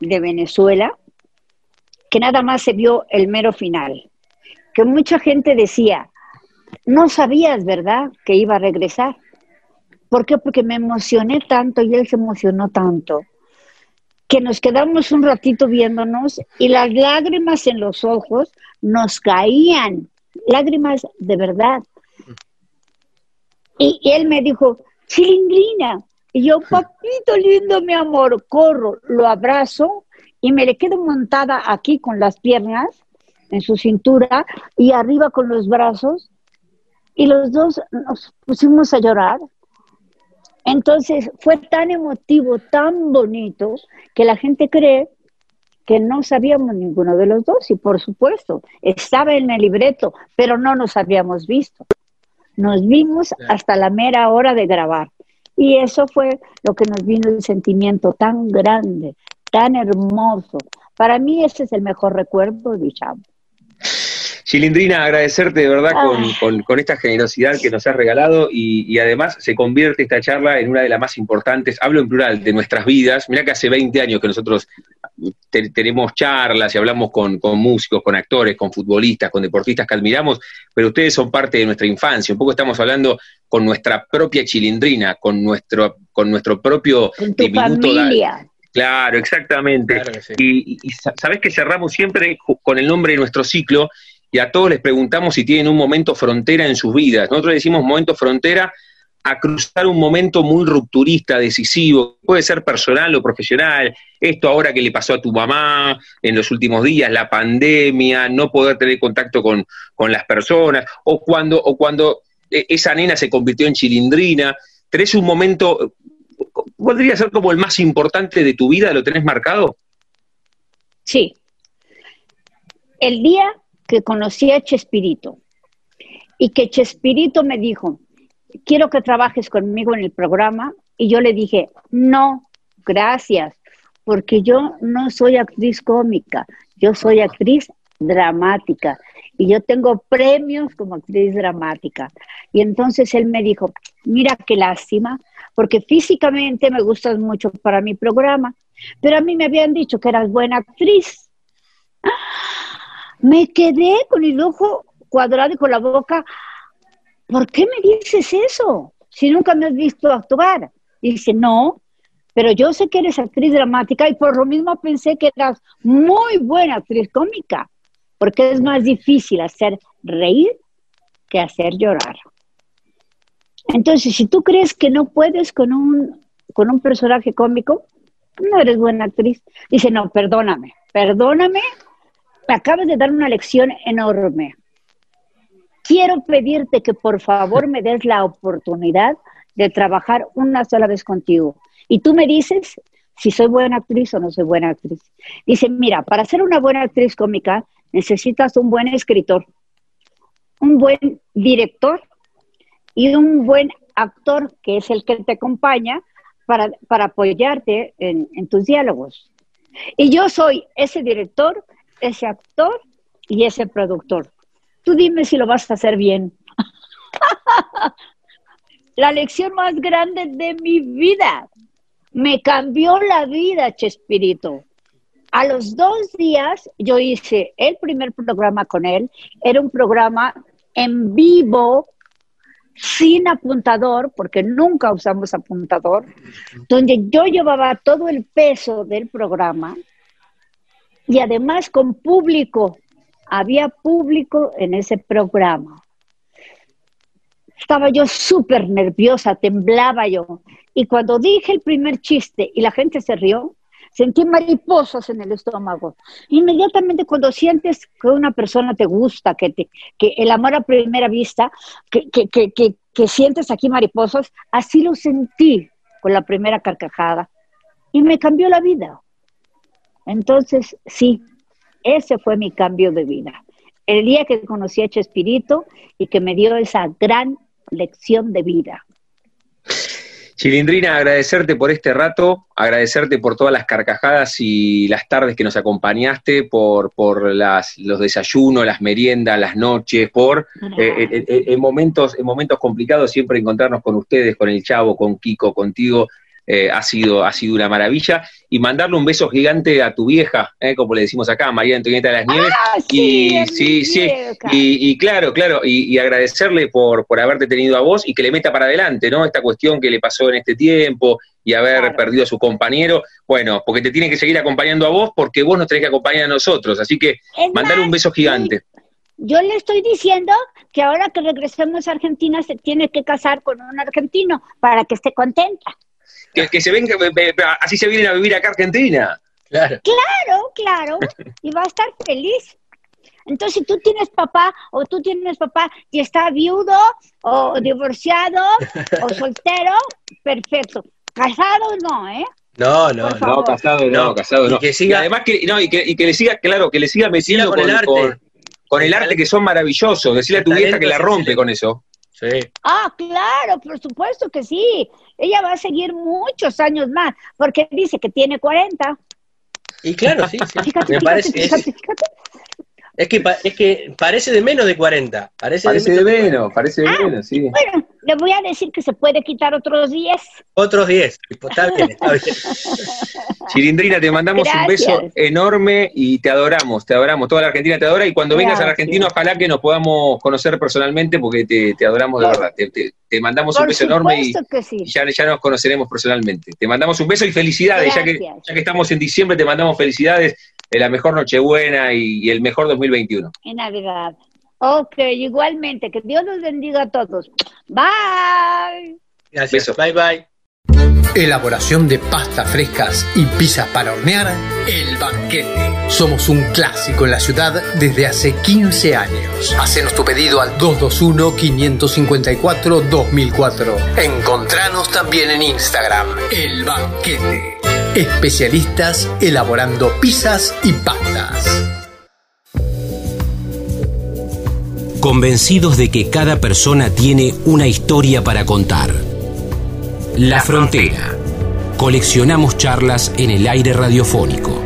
de Venezuela, que nada más se vio el mero final, que mucha gente decía, no sabías, ¿verdad?, que iba a regresar. ¿Por qué? Porque me emocioné tanto y él se emocionó tanto que nos quedamos un ratito viéndonos y las lágrimas en los ojos nos caían, lágrimas de verdad. Y, él me dijo, Chilindrina, y yo, <laughs> papito lindo, mi amor, corro, lo abrazo y me le quedo montada aquí con las piernas en su cintura y arriba con los brazos y los dos nos pusimos a llorar. Entonces fue tan emotivo, tan bonito, que la gente cree que no sabíamos ninguno de los dos y por supuesto estaba en el libreto, pero no nos habíamos visto. Nos vimos hasta la mera hora de grabar. Y eso fue lo que nos vino el sentimiento tan grande, tan hermoso. Para mí ese es el mejor recuerdo de Chavo. Chilindrina, agradecerte de verdad con, esta generosidad que nos has regalado y, además se convierte esta charla en una de las más importantes, hablo en plural, de nuestras vidas. Mira que hace 20 años que nosotros tenemos charlas y hablamos con, músicos, con actores, con futbolistas, con deportistas que admiramos, pero ustedes son parte de nuestra infancia. Un poco estamos hablando con nuestra propia Chilindrina, con nuestro, con nuestro propio con tu familia. Claro, exactamente. y, y, sabes que cerramos siempre con el nombre de nuestro ciclo y a todos les preguntamos si tienen un momento frontera en sus vidas. Nosotros decimos momento frontera a cruzar un momento muy rupturista, decisivo, puede ser personal o profesional, esto ahora que le pasó a tu mamá en los últimos días, la pandemia, no poder tener contacto con, las personas, o cuando, o cuando e, esa nena se convirtió en chilindrina, ¿tenés un momento, podría ser como el más importante de tu vida, lo tenés marcado? Sí. El día que conocí a Chespirito y que Chespirito me dijo, quiero que trabajes conmigo en el programa y yo le dije, no, gracias, porque yo no soy actriz cómica, yo soy actriz dramática y yo tengo premios como actriz dramática. Y entonces él me dijo, mira qué lástima, porque físicamente me gustas mucho para mi programa, pero a mí me habían dicho que eras buena actriz. Me quedé con el ojo cuadrado y con la boca. ¿Por qué me dices eso? Si nunca me has visto actuar. Dice, no, pero yo sé que eres actriz dramática y por lo mismo pensé que eras muy buena actriz cómica, porque es más difícil hacer reír que hacer llorar. Entonces, si tú crees que no puedes con un, con un personaje cómico, no eres buena actriz. Dice, no, perdóname, perdóname me acabas de dar una lección enorme. Quiero pedirte que por favor me des la oportunidad de trabajar una sola vez contigo. Y tú me dices si soy buena actriz o no soy buena actriz. Dice, mira, para ser una buena actriz cómica necesitas un buen escritor, un buen director y un buen actor, que es el que te acompaña para, apoyarte en, en tus diálogos. Y yo soy ese director ese actor y ese productor. Tú dime si lo vas a hacer bien. <laughs> La lección más grande de mi vida. Me cambió la vida, Chespirito. A los dos días yo hice el primer programa con él. Era un programa en vivo, sin apuntador, porque nunca usamos apuntador, donde yo llevaba todo el peso del programa y además con público. Había público en ese programa. Estaba yo súper nerviosa, temblaba yo. Y cuando dije el primer chiste y la gente se rió, sentí mariposas en el estómago. Inmediatamente cuando sientes que una persona te gusta, que, te, que el amor a primera vista, que, que, que, que sientes aquí mariposas, así lo sentí con la primera carcajada. Y me cambió la vida. Entonces, sí, ese fue mi cambio de vida. El día que conocí a Chespirito y que me dio esa gran lección de vida. Chilindrina, agradecerte por este rato, agradecerte por todas las carcajadas y las tardes que nos acompañaste, por, por las, los desayunos, las meriendas, las noches, por eh, eh, eh, en, momentos, en momentos complicados siempre encontrarnos con ustedes, con el Chavo, con Kiko, contigo. Ha, sido, ha sido una maravilla. Y mandarle un beso gigante a tu vieja, como le decimos acá, María Antonieta de las Nieves. Ah, sí, y sí, sí. Y, y, claro, claro, y, y, agradecerle por, por haberte tenido a vos y que le meta para adelante, ¿no? Esta cuestión que le pasó en este tiempo y haber claro. perdido a su compañero. Bueno, porque te tiene que seguir acompañando a vos porque vos nos tenés que acompañar a nosotros. Así que mandar un beso gigante. Yo le estoy diciendo que ahora que regresemos a Argentina se tiene que casar con un argentino para que esté contenta. Que, que se venga, así se vienen a vivir acá a Argentina. Claro. Claro, claro. <laughs> Y va a estar feliz. Entonces, si tú tienes papá o tú tienes papá y está viudo o divorciado o <laughs> soltero, perfecto. Casado no, ¿eh? No, no, no, casado no, no, casado no. Y, que siga, y además que, no, y que, y que le siga, claro, que le siga metiendo con, con, el arte. Con, con el arte que son maravillosos. Decirle a tu vieja que la rompe con eso. Sí. Ah, claro, por supuesto que sí. Ella va a seguir muchos años más, porque dice que tiene 40. Y claro, sí, sí. Fíjate, Me fíjate, parece fíjate, fíjate. Es que pa- es que parece de menos de 40. Parece, Parece de menos, parece de Ah, menos, sí. Bueno, le voy a decir que se puede quitar otros 10. Otros 10. Está bien, <laughs> está bien. Chilindrina, te mandamos un beso enorme y te adoramos, te adoramos. Toda la Argentina te adora y cuando vengas a la. Argentina, ojalá que nos podamos conocer personalmente porque te, te adoramos de Por- verdad. Te, te- te mandamos un beso enorme y, sí. ya, ya nos conoceremos personalmente. Te mandamos un beso y felicidades, ya que, ya que estamos en diciembre, te mandamos felicidades de la mejor Nochebuena y, y el mejor 2021. En Navidad. Ok, igualmente. Que Dios los bendiga a todos. Bye. Gracias. Beso. Bye bye. Elaboración de pastas frescas y pizzas para hornear, El Banquete. Somos un clásico en la ciudad desde hace 15 años. Hacenos tu pedido al 221-554-2004. Encontranos también en Instagram, El Banquete. Especialistas elaborando pizzas y pastas. Convencidos de que cada persona tiene una historia para contar. La Frontera. Coleccionamos charlas en el aire radiofónico.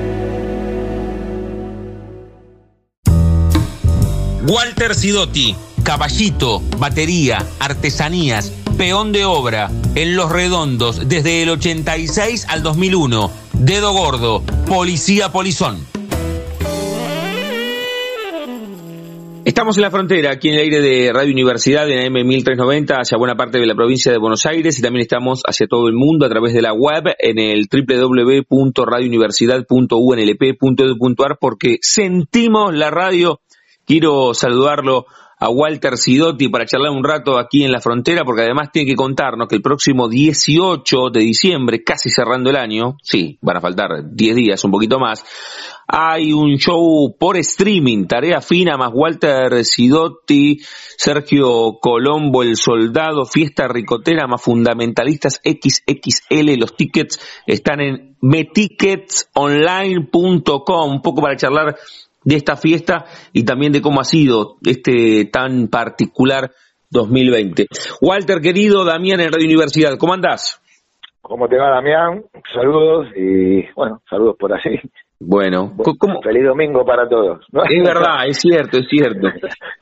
Walter Sidotti, caballito, batería, artesanías, peón de obra, en Los Redondos, desde el 86 al 2001. Dedo gordo, policía polizón. Estamos en la frontera, aquí en el aire de Radio Universidad, en AM 1390, hacia buena parte de la provincia de Buenos Aires y también estamos hacia todo el mundo a través de la web en el www.radiouniversidad.unlp.edu.ar porque sentimos la radio. Quiero saludarlo a Walter Sidotti para charlar un rato aquí en la frontera porque además tiene que contarnos que el próximo 18 de diciembre, casi cerrando el año, sí, van a faltar 10 días, un poquito más, hay un show por streaming, Tarea Fina más Walter Sidotti, Sergio Colombo, El Soldado, Fiesta Ricotera más Fundamentalistas XXL. Los tickets están en meticketsonline.com, un poco para charlar de esta fiesta y también de cómo ha sido este tan particular 2020. Walter, querido, Damián en Radio Universidad, ¿cómo andás? ¿Cómo te va, Damián? Saludos y, bueno, saludos por así. Bueno, ¿cómo? Feliz domingo para todos. ¿no? Es verdad, es cierto, es cierto.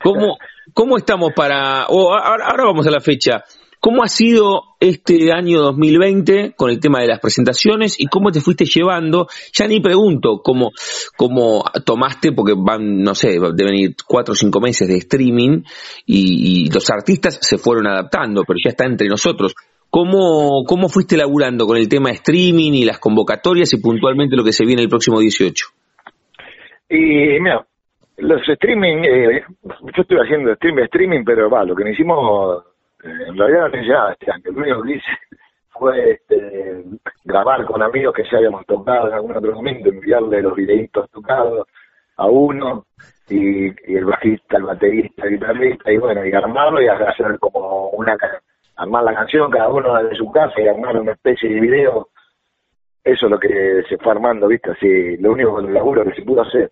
¿Cómo, cómo estamos para... oh, ahora, ahora vamos a la fecha. ¿Cómo ha sido este año 2020 con el tema de las presentaciones y cómo te fuiste llevando? Ya ni pregunto cómo, cómo tomaste, porque van, no sé, deben ir cuatro o cinco meses de streaming y, y los artistas se fueron adaptando, pero ya está entre nosotros. ¿Cómo, ¿Cómo fuiste laburando con el tema de streaming y las convocatorias y puntualmente lo que se viene el próximo 18? Y mira, los streaming, eh, yo estoy haciendo streaming, streaming, pero va, lo que hicimos, en realidad no ya este año, lo único que hice fue este, grabar con amigos que ya habíamos tocado en algún otro momento, enviarle los videitos tocados a uno y, el bajista, el baterista, el guitarrista, y bueno, y armarlo y hacer como una armar la canción cada uno desde su casa y armar una especie de video. Eso es lo que se fue armando, ¿viste? Así, lo único laburo que se pudo hacer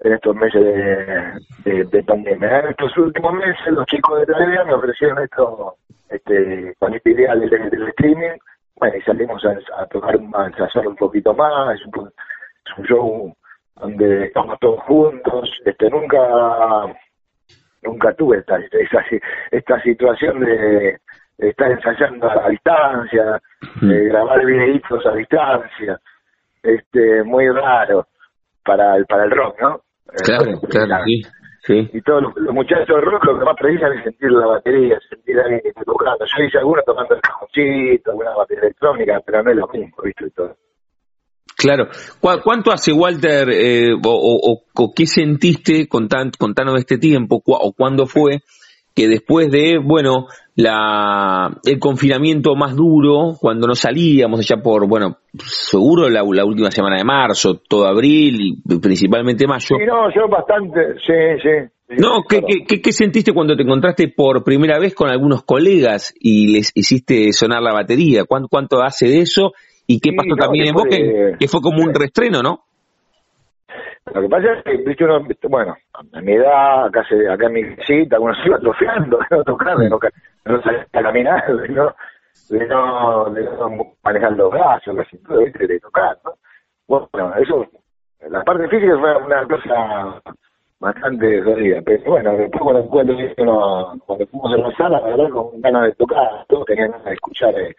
en estos meses de, de, pandemia. En estos últimos meses los chicos de Televisa me ofrecieron esto, este, con esta idea del, del streaming, bueno, y salimos a, a tocar, a ensayar un poquito más, es un, es un show donde estamos todos juntos, este, nunca nunca tuve esta, esta, esta situación de estar ensayando a, distancia, de grabar videitos a distancia, este, muy raro para el, para el rock, ¿no? Claro, eh, claro, sí. Sí. Y todos los, muchachos de rock lo que más precisan es sentir la batería, sentir a alguien que está tocando. Yo hice algunos tomando el cajoncito, alguna batería electrónica, pero no es lo mismo, ¿viste? todo. Claro. ¿Cuánto hace, Walter, eh, o, o, qué sentiste, contanos de este tiempo, o cuándo fue, que después de, bueno, la, el confinamiento más duro, cuando no salíamos allá por, bueno, seguro la, la última semana de marzo, todo abril y principalmente mayo. Sí, no, yo bastante, sí, sí. No, ¿qué, qué, qué, sentiste cuando te encontraste por primera vez con algunos colegas y les hiciste sonar la batería? ¿Cuánto, cuánto hace de eso? ¿Y qué pasó también en Boca? Que, fue como un restreno, ¿no? Lo que pasa es que, viste, uno, bueno, a mi edad, acá, se, acá en mi visita, uno se iba atrofiando, de <laughs> no tocar, de no, salir a caminar, <laughs> de no, de no, de no manejar los brazos, todo, viste, de tocar, ¿no? Bueno, eso, la parte física fue una cosa bastante jodida, pero bueno, después cuando, cuando, cuando fuimos a la sala, la verdad, con ganas de tocar, todos tenían ganas de escuchar eh,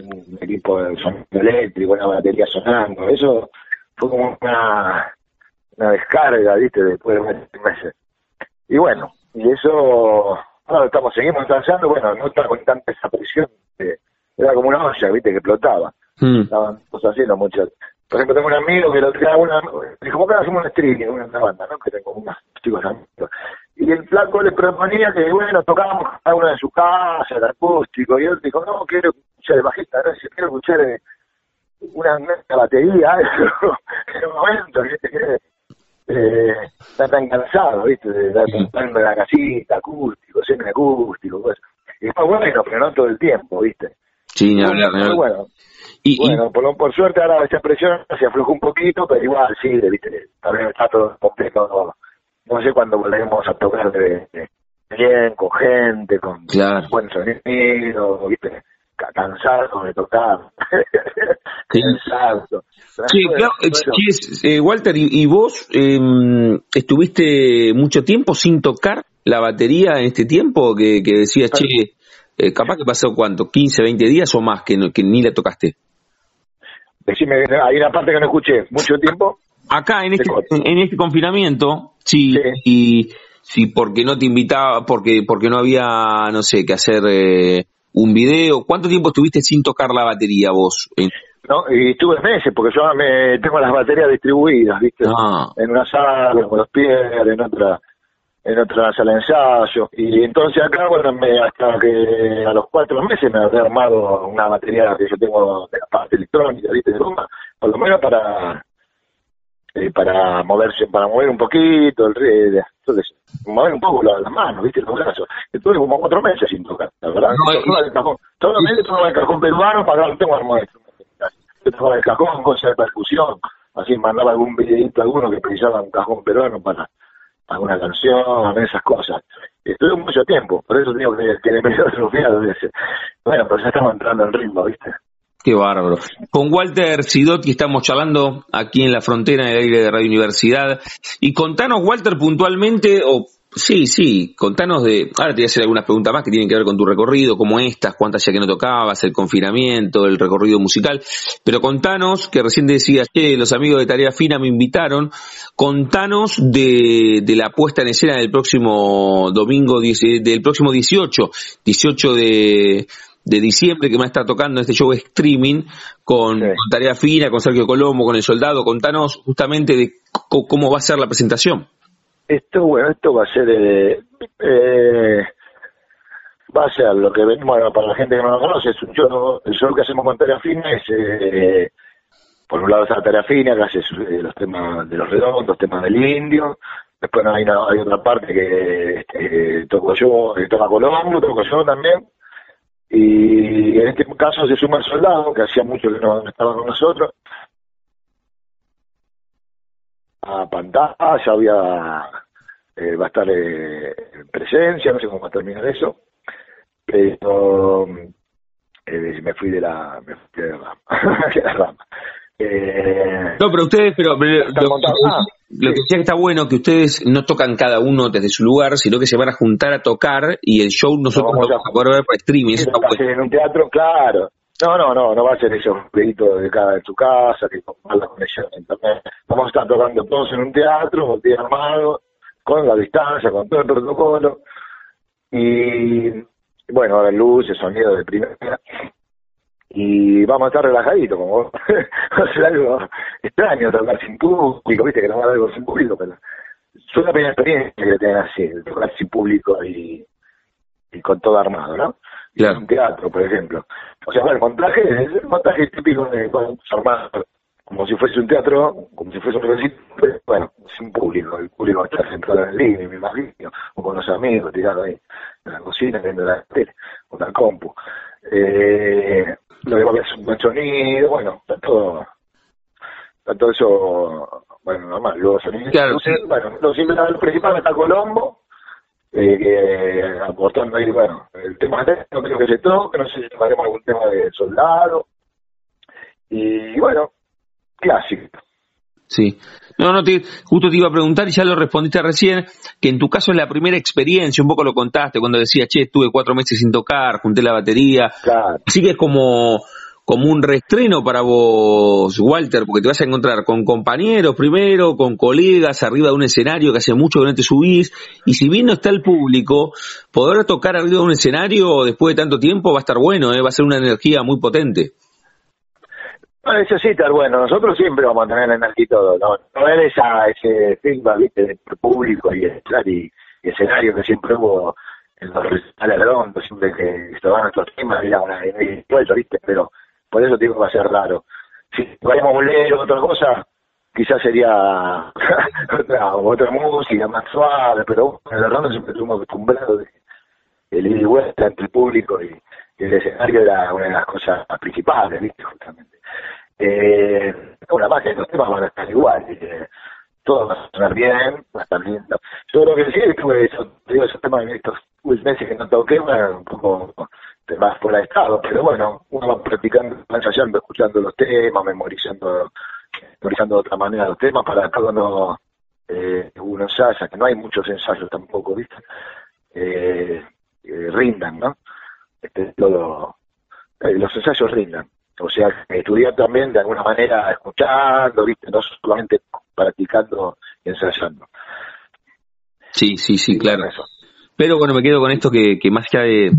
un equipo de sonido eléctrico, una batería sonando, eso fue como una, una descarga, viste, después de meses. Y bueno, y eso, ahora estamos, seguimos ensayando, bueno, no está con tanta esa presión, era como una olla, viste, que explotaba. Mm. Estaban cosas haciendo muchas. Por ejemplo, tengo un amigo que lo trae una, dijo, ¿cómo que hacemos un streaming, una, banda, no? Que tengo unos chicos amigos. Y el flaco le proponía que, bueno, tocábamos cada uno de su casa, el acústico, y él dijo, no, quiero escuchar el bajista, no sé, quiero escuchar eh, una, una batería, eso, <laughs> en un momento, ¿viste? Eh, está tan cansado, ¿viste? De estar cantando la casita, acústico, semi-acústico, pues. Y fue bueno, pero no todo el tiempo, ¿viste? Sí, no, no, no. Bueno, y, bueno por, por, suerte ahora esa presión se aflojó un poquito, pero igual sí, ¿viste? También está todo completo. No sé cuándo volveremos a tocar de, de bien, con gente, con claro. buen sonido, ¿viste? Cansado de tocar. <laughs> Sí, sí claro. Eh, Walter, ¿y, vos eh, estuviste mucho tiempo sin tocar la batería en este tiempo? Que, que decías, che, eh, capaz que pasó cuánto, 15, 20 días o más que, que ni la tocaste. Decime, hay una parte que no escuché, ¿mucho tiempo? Acá, en este, en este confinamiento, sí, y sí, porque no te invitaba, porque, porque no había, no sé, que hacer eh, un video. ¿Cuánto tiempo estuviste sin tocar la batería vos? No, y estuve meses, porque yo me tengo las baterías distribuidas, ¿viste? Ah. En una sala, con los pies, en otra en otra sala de ensayo. Y entonces acá, bueno, me, hasta que a los cuatro meses me había armado una batería que yo tengo de la parte electrónica, ¿viste? De goma, por lo menos para eh, para moverse, para mover un poquito el red, entonces, mover un poco las manos, viste, los brazos. Estuve como cuatro meses sin tocar, la verdad. No, todo el cajón, todos los meses el cajón peruano para no tengo armado Yo tocaba el cajón, cosa de percusión, así mandaba algún videito alguno que precisaba un cajón peruano para alguna canción, esas cosas. Estuve mucho tiempo, por eso digo que, que me medio atrofiado. Bueno, pero ya estamos entrando en ritmo, ¿viste? Qué bárbaro. Con Walter Sidotti estamos charlando aquí en la frontera del aire de Radio Universidad. Y contanos, Walter, puntualmente, o Sí, sí, contanos de, ahora te voy a hacer algunas preguntas más que tienen que ver con tu recorrido, como estas, cuántas ya que no tocabas, el confinamiento, el recorrido musical, pero contanos, que recién decías, que los amigos de Tarea Fina me invitaron, contanos de, de la puesta en escena del próximo domingo, del próximo 18, 18 de, de diciembre que me está tocando este show streaming con, Tarea Fina, con Sergio Colombo, con El Soldado. Contanos justamente de cómo va a ser la presentación. Esto, bueno, esto va a ser, eh, eh, va a ser lo que venimos, para la gente que no lo conoce, es un show, el show que hacemos con Tarea Fina es, eh, por un lado está Tarea Fina, que hace los temas de los redondos, temas del indio, después hay, hay otra parte que este, toco yo, toca Colombo, toco yo también, y en este caso se suma el soldado, que hacía mucho que no estaba con nosotros, a pantalla, había, eh, va a estar eh, en presencia, no sé cómo va a terminar eso, pero eh, me fui de la, me fui de la <laughs> rama. Eh, no, pero ustedes, pero, lo, ah, que decía que está bueno que ustedes no tocan cada uno desde su lugar, sino que se van a juntar a tocar y el show nosotros no vamos a poder ver por streaming. Eso en un teatro, claro, no, no, no, no va a ser eso, un pedito de cada de tu casa, que con la conexión internet. Vamos a estar tocando todos en un teatro, día armado, con la distancia, con todo el protocolo. Y bueno, a luz, el sonido de primera. Y vamos a estar relajaditos, como <laughs> va a ser algo extraño tocar sin público, viste que no va a algo sin público, pero es una primera experiencia que tienen así, tocar sin público y, y con todo armado, ¿no? Claro. un teatro, por ejemplo. O sea, el montaje es el montaje típico de armado como si fuese un teatro, como si fuese un recinto, bueno, sin público, el público está sentado en el living, me imagino, o con los amigos tirado ahí en la cocina, viendo la tele, o la compu. Eh, lo que es un buen sonido, bueno, está todo, está todo eso, bueno, normal, luego sonido. Claro. bueno, lo, lo principal está Colombo, eh, aportando ahí, bueno, el tema de no creo que se toque, no sé si tomaremos algún tema de soldado, y bueno, clásico. Sí. No, no, te, justo te iba a preguntar y ya lo respondiste recién, que en tu caso es la primera experiencia, un poco lo contaste cuando decías, che, estuve cuatro meses sin tocar, junté la batería. Claro. Así que es como, como un reestreno para vos, Walter, porque te vas a encontrar con compañeros primero, con colegas arriba de un escenario que hace mucho que no te subís, y si bien no está el público, poder tocar arriba de un escenario después de tanto tiempo va a estar bueno, ¿eh? va a ser una energía muy potente. No necesita, bueno, nosotros siempre vamos a tener energía y todo, ¿no? No es esa, ese feedback, ¿viste? De público y, y, escenario que siempre hubo en los redondos, siempre que estaban nuestros temas, era una, ¿viste? Pero por eso digo que va a ser raro. Si vayamos leer otra cosa, quizás sería <laughs> otra, otra música más suave, pero en el ronda siempre estuvimos acostumbrados de el ida y vuelta entre el público y, el escenario era una de las cosas principales, ¿viste? Justamente. Eh, una más estos temas van a estar igual, todo va a sonar bien, va a estar lindo. Yo creo que sí, estuve, digo, esos temas en estos meses que no toqué, bueno, un poco te vas fuera de estado, pero bueno, uno va practicando, ensayando, escuchando los temas, memorizando, memorizando de otra manera los temas para que cuando eh, uno ensaya, que no hay muchos ensayos tampoco, ¿viste? Eh, eh, rindan, ¿no? Este, todo, los ensayos rindan. O sea, estudiar también de alguna manera escuchando, ¿viste? No solamente practicando y ensayando. Sí, sí, sí, claro. Pero bueno, me quedo con esto que, que más allá de,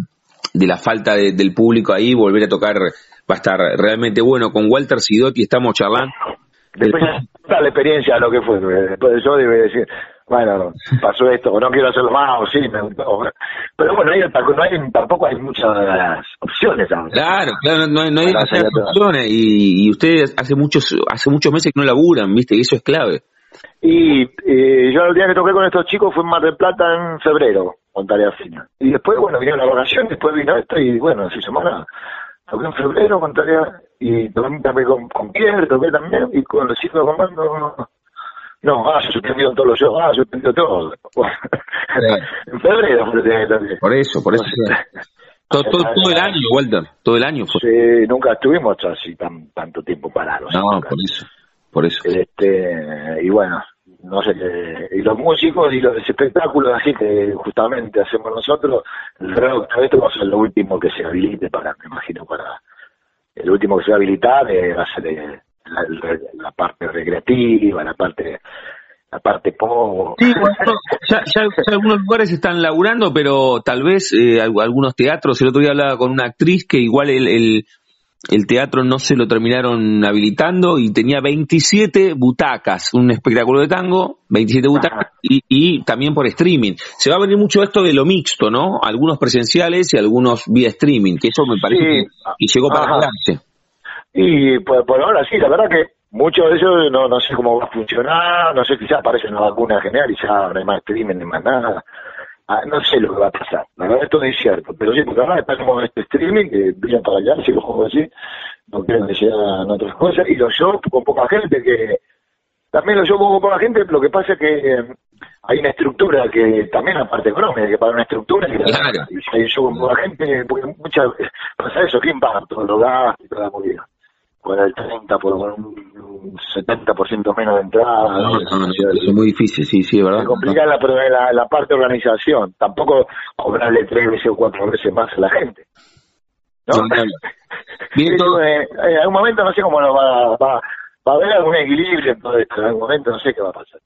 de la falta del público ahí, volver a tocar va a estar realmente bueno. Con Walter Sidotti estamos charlando. Después está la experiencia lo que fue. Después de eso debe decir, bueno, pasó esto, o no quiero hacerlo más, o sí, me gustó. Pero bueno, no hay, tampoco hay muchas opciones. Claro, claro, no, hay, no hay opciones. Y, y ustedes hace muchos hace muchos meses que no laburan, ¿viste? Y eso es clave. Y eh, yo el día que toqué con estos chicos fue en Mar del Plata en febrero con tarea fina. Y después, bueno, vinieron la vacación, después vino esto y bueno, así semana. Toqué en febrero con tarea y también con, con Pierre, toqué también y con los hijos de comando. No, ah, yo suspendido todos los shows, ah, yo suspendido todo. <laughs> en febrero Por eso, por eso. todo, <laughs> todo, el año, Walter, todo el año fue. Sí, nunca estuvimos así tan, tanto tiempo parados. No, por eso, por eso. Este, y bueno, no sé y los músicos y los espectáculos así que justamente hacemos nosotros, el rock, esto va a ser lo último que se habilite para, me imagino, para el último que se va a habilitar eh, va a ser la, parte recreativa, la parte la parte pop. Sí, ya, algunos lugares están laburando, pero tal vez eh, algunos teatros, el otro día hablaba con una actriz que igual el el teatro no se lo terminaron habilitando y tenía 27 butacas, un espectáculo de tango, 27 butacas y, también por streaming. Se va a venir mucho esto de lo mixto, ¿no? Algunos presenciales y algunos vía streaming, que eso me parece que y llegó para quedarse. Y por, por, ahora sí, la verdad que mucho de eso no, no sé cómo va a funcionar, no sé, quizás aparece una vacuna general y ya no hay más streaming ni más nada. Ah, no sé lo que va a pasar, la verdad esto es cierto, pero sí, porque ahora está como este streaming que viene para allá, si lo juego así, no quieren que sean otras cosas, y los shows con poca gente, que también los shows con poca gente, lo que pasa es que eh, hay una estructura que también aparte económica, que para una estructura, y, si hay show con poca gente, porque muchas pasa eso, ¿quién paga todos los gastos y toda la movida? Con el 30 por un 70% menos de entrada. No, es muy difícil, sí, sí, ¿verdad? Se complica la, la, parte de organización. Tampoco cobrarle tres veces o cuatro veces más a la gente. ¿no? <laughs> Bien, todo... Eh, en algún momento no sé cómo lo va, va, va a haber algún equilibrio en todo esto. En algún momento no sé qué va a pasar.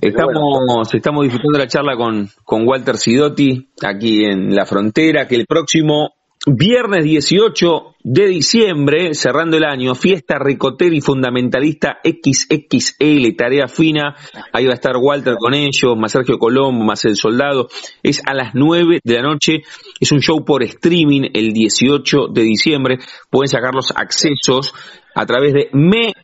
Estamos, estamos disfrutando la charla con, con Walter Sidotti aquí en la frontera, que el próximo Viernes 18 de diciembre, cerrando el año, fiesta ricotera y fundamentalista XXL, tarea fina. Ahí va a estar Walter con ellos, más Sergio Colombo, más el soldado. Es a las 9 de la noche. Es un show por streaming el 18 de diciembre. Pueden sacar los accesos a través de me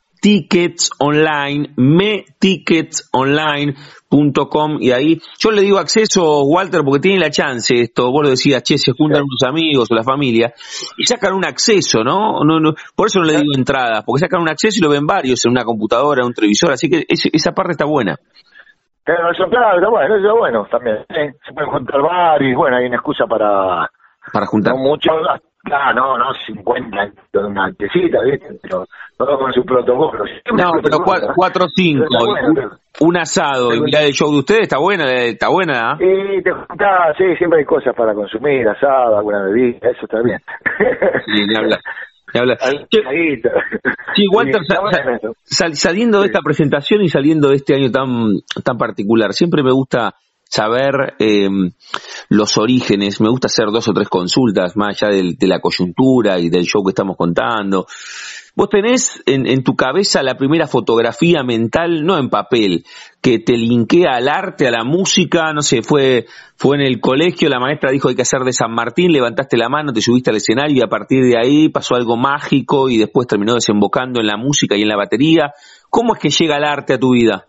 tickets online, meticketsonline.com y ahí yo le digo acceso, Walter, porque tiene la chance esto, vos lo decías, che, se juntan unos amigos o la familia y sacan un acceso, ¿no? no, no por eso no le digo entradas, porque sacan un acceso y lo ven varios en una computadora, en un televisor, así que esa parte está buena. Claro, eso, claro, está bueno, eso bueno también. Se pueden juntar varios, bueno, hay una excusa para... Para juntar. No mucho, Claro, no, no, 50 una antecita, ¿viste? Pero todo con su protocolo. No, pero 4 o 5. Un asado y mirar el show de ustedes está buena, está buena. ¿eh? Sí, te juntás, sí, siempre hay cosas para consumir, asado, alguna bebida, eso está bien. Sí, ni hablar. Sí, Walter, saliendo de esta presentación y saliendo de este año tan, tan particular, siempre me gusta saber eh, los orígenes, me gusta hacer dos o tres consultas más allá de, la coyuntura y del show que estamos contando. Vos tenés en, tu cabeza la primera fotografía mental, no en papel, que te linkea al arte, a la música, no sé, fue, fue en el colegio, la maestra dijo hay que hacer de San Martín, levantaste la mano, te subiste al escenario y a partir de ahí pasó algo mágico y después terminó desembocando en la música y en la batería. ¿Cómo es que llega el arte a tu vida?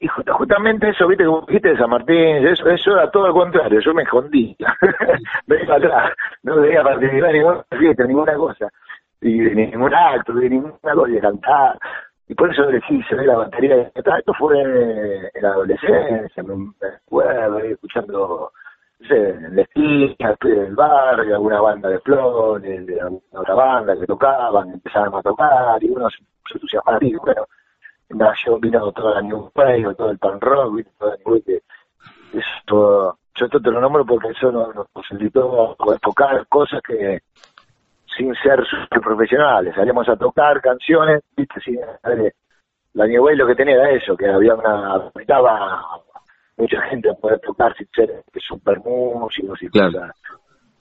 Y justamente eso, viste, como dijiste de San Martín, eso, eso era todo al contrario, yo me escondí, <laughs> venía atrás, no debía participar en ninguna fiesta, ninguna cosa, y de ningún acto, de ninguna cosa, de cantar, y por eso elegí ve la batería, esto fue en la adolescencia, me acuerdo, escuchando, no sé, en la esquina, del barrio, alguna banda de flores, de otra banda que tocaban, empezaban a tocar, y uno se, se entusiasmaba, y bueno, nació, vino toda la New Wave, todo el pan rock, todo el eso, yo esto te lo nombro porque eso nos, nos posibilitó tocar cosas que sin ser super profesionales, salíamos a tocar canciones, viste, sin la New Wave lo que tenía era eso, que había una, estaba mucha gente a poder tocar sin ser super músicos y cosas.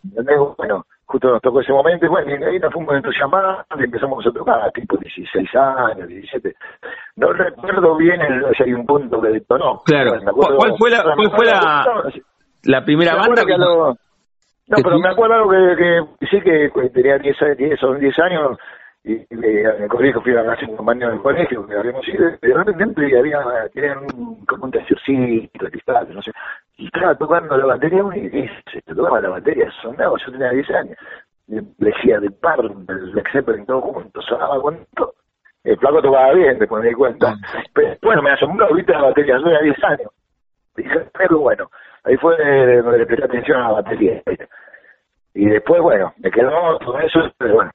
Bueno, justo nos tocó ese momento y bueno, y ahí nos fuimos entusiasmados y empezamos a tocar, tipo 16 años, 17. No recuerdo bien, el, sea, hay un punto que detonó. Claro. ¿Cuál fue la, cuál fue la, la primera banda que... no, pero me acuerdo algo que, que sí que tenía 10, 10 o 10 años y, en el colegio fui a hacer un compañero del colegio que habíamos ido, de repente había, tenían como un terciorcito, cristal, no sé, y estaba tocando la batería y, se tocaba la batería, sonaba, yo tenía 10 años, le decía de par, el Zeppelin todo junto, sonaba cuánto, el flaco tocaba bien, después me di cuenta, pero bueno, me asombró, viste la batería, yo tenía 10 años, dije, pero bueno, ahí fue donde le presté atención a la batería, y después, bueno, me quedó todo eso, pero bueno,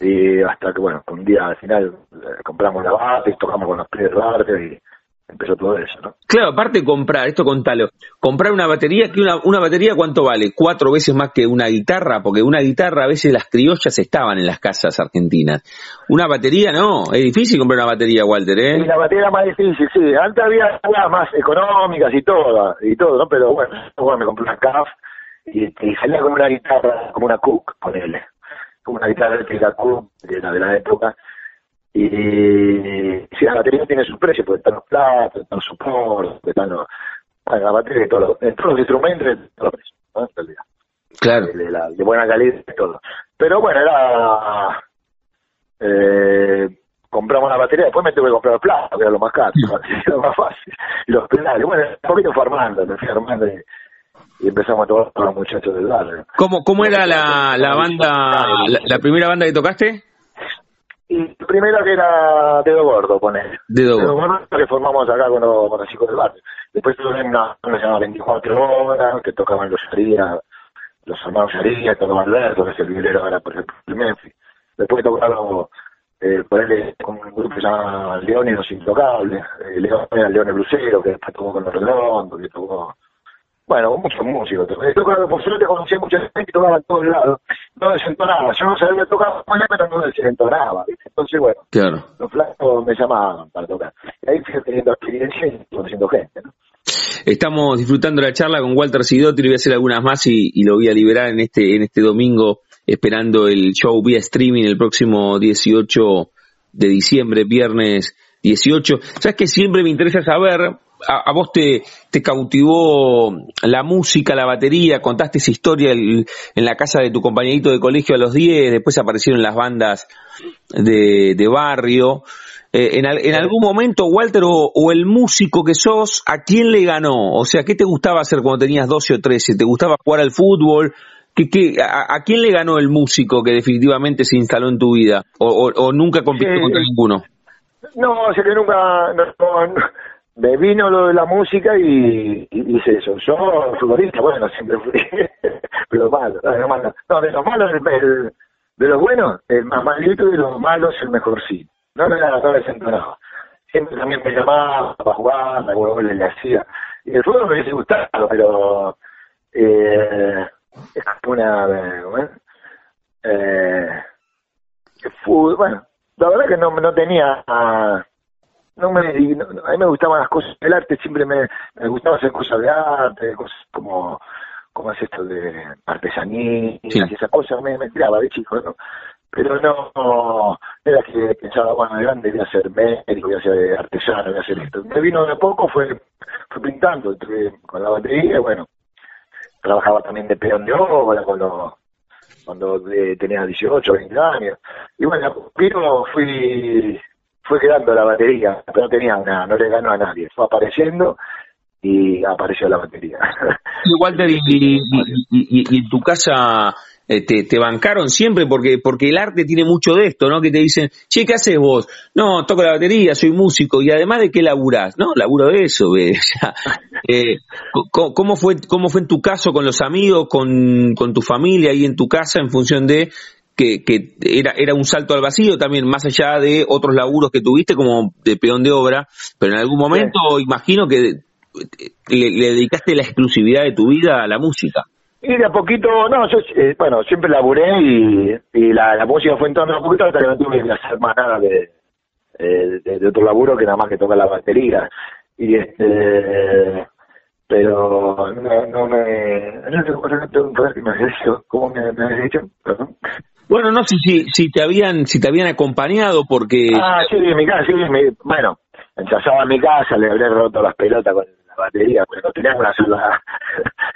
y hasta que, bueno, un día al final eh, compramos la base y tocamos con los pies de y empezó todo eso, ¿no? Claro, aparte de comprar, esto contalo, comprar una batería, que una, una batería cuánto vale? Cuatro veces más que una guitarra, porque una guitarra a veces las criollas estaban en las casas argentinas. Una batería no, es difícil comprar una batería, Walter, ¿eh? Sí, la batería era más difícil, sí. Antes había más económicas y todo, y todo, ¿no? Pero bueno, bueno me compré una CAF y, y salía con una guitarra, como una Cook, ponele. Como una guitarra eléctrica de la, de la época y si la batería tiene su precio, porque están los platos, están los soportes, están los, bueno, la batería de todos los, todos los instrumentos, de todos los precios, ¿no? Claro. De, la, de buena calidad y todo. Pero bueno, era... Eh, compramos la batería, después me tuve que comprar los platos, que era lo más caro, era <laughs> lo más fácil. Y los pedales, bueno, un poquito fue armando, me fui armando y, y empezamos a tocar con los muchachos del barrio. ¿Cómo, cómo era la, la banda, la, la primera banda que tocaste? Y primero que era Dedo Gordo, poner. Dedo Dedo Gordo. Gordo que formamos acá con los, con los chicos del barrio. Después tuve una que se llama 24 horas, que tocaban los Sharia, los hermanos Sharia, tocaba Alberto, que es el violero ahora, por ejemplo, de Memphis. Después tocaron, eh, con un grupo que se llama León y los Intocables. Eh, León era León el Lucero, que después tocó con los Redondos, que tocó bueno, muchos músicos. He tocado, por suerte conocí a mucha gente que tocaba en todos lados. No desentonaba. Yo no sabía tocar pero no desentonaba. Entonces, bueno, Claro. los flacos me llamaban para tocar. Y ahí fui teniendo experiencia y conociendo gente, ¿no? Estamos disfrutando la charla con Walter Sidotti, le voy a hacer algunas más y, y lo voy a liberar en este, en este domingo, esperando el show vía streaming el próximo 18 de diciembre, viernes 18. Sabes que siempre me interesa saber, a, a vos te, te cautivó la música, la batería, contaste esa historia el- en la casa de tu compañerito de colegio a los 10, después aparecieron las bandas de, de barrio. Eh, en, al- en algún momento, Walter, o, o el músico que sos, ¿a quién le ganó? O sea, ¿qué te gustaba hacer cuando tenías 12 o 13? ¿Te gustaba jugar al fútbol? ¿Qué, qué, a, a quién le ganó el músico que definitivamente se instaló en tu vida? ¿O, o- o nunca compitió Sí. contra ninguno? No, o sea que nunca no, no- no- me vino lo de la música y, y hice eso. Yo, futbolista, bueno, siempre fui, <laughs> pero malo, no, malo. No, de los malos, el, de los buenos, el más malito y de los malos, el mejorcito. No, no, no, no desentonaba. Siempre también me llamaba para jugar, algunos goles le hacía. Y el fútbol me hubiese gustado, pero eh, es una, eh, ¿cómo es? Eh, el fútbol, bueno, la verdad que no, no tenía, ah, no me, no- no- a mí me gustaban las cosas, el arte siempre me, me gustaba hacer cosas de arte, cosas como, como es esto de artesanía Sí. y esas cosas, me, me tiraba de chico, ¿no? Pero no, no era que pensaba, bueno, de grande voy a ser médico, voy a ser artesano, voy a hacer esto. Me vino de poco, fue, fue pintando, entré con la batería, y bueno, trabajaba también de peón de obra con los cuando eh, tenía 18, 20 años. Y bueno, pero fui, fue quedando la batería, pero no tenía nada, no le ganó a nadie. Fue apareciendo y apareció la batería. <laughs> Sí, Walter, y, y- y- y- y en tu casa eh, te, te bancaron siempre porque porque el arte tiene mucho de esto, ¿no? Que te dicen, che, ¿qué haces vos? No, toco la batería, soy músico, y además de qué laburás, ¿no? Laburo de eso, ve. <laughs> O sea, eh, ¿Cómo fue cómo fue en tu caso con los amigos, con, con tu familia ahí en tu casa, en función de que, que era, era un salto al vacío también, más allá de otros laburos que tuviste como de peón de obra, pero en algún momento imagino que le, le dedicaste la exclusividad de tu vida a la música. Y de a poquito, no, yo, eh, bueno, siempre laburé y, y la, la música fue entrando a poquito hasta que no tuve que hacer más nada de, eh, de, de otro laburo que nada más que tocar la batería. Y este, pero no, no me, no acuerdas que me habías dicho, ¿cómo me, me habías dicho? Perdón. Bueno, no sé si, si te habían si te habían acompañado porque Ah, sí, en mi casa, sí, mi- bueno, ensayaba en mi casa, le habré roto las pelotas con la batería, pero no teníamos una sola,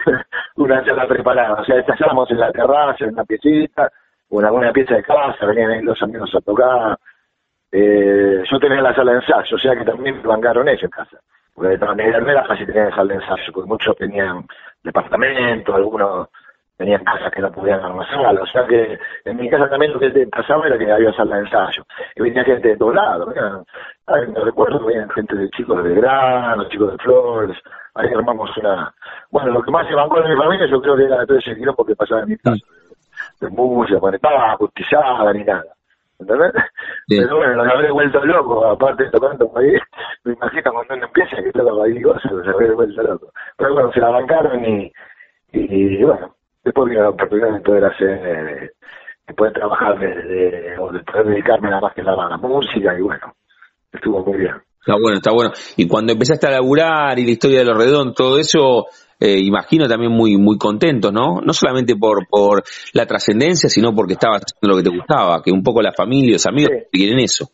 <laughs> una sola preparada. O sea, ensayábamos en la terraza, en una piecita, o en alguna pieza de casa, venían ahí los amigos a tocar. Eh, yo tenía la sala de ensayo, o sea que también me bancaron ellos en casa. Porque de todas maneras no era fácil tener sala de ensayo, porque muchos tenían departamentos, algunos tenían casas que no podían almacenar, o sea que en mi casa también lo que te pasaba era que había sala de ensayo, y venía gente de todos lados, me recuerdo que venían gente de chicos de Belgrano, chicos de Flores, ahí armamos una, bueno, lo que más se bancó de mi familia yo creo que era todo ese quilombo que pasaba en mi casa, de música, porque estaba acustizada ni nada, ¿entendés? Pero bueno, nos habré vuelto loco, aparte tocando ahí, me imagino cuando uno empieza que toca ahí cosas, se habré vuelto loco. Pero bueno, se la bancaron y, y, bueno, después vino la oportunidad de poder hacer, de poder trabajar, de, o de poder dedicarme nada más que nada a la música y bueno, estuvo muy bien. Está bueno, está bueno. Y cuando empezaste a laburar y la historia de los redondos, todo eso, eh, imagino también muy muy contento, ¿no? No solamente por por la trascendencia, sino porque estabas haciendo lo que te gustaba, que un poco la familia, los amigos quieren eso.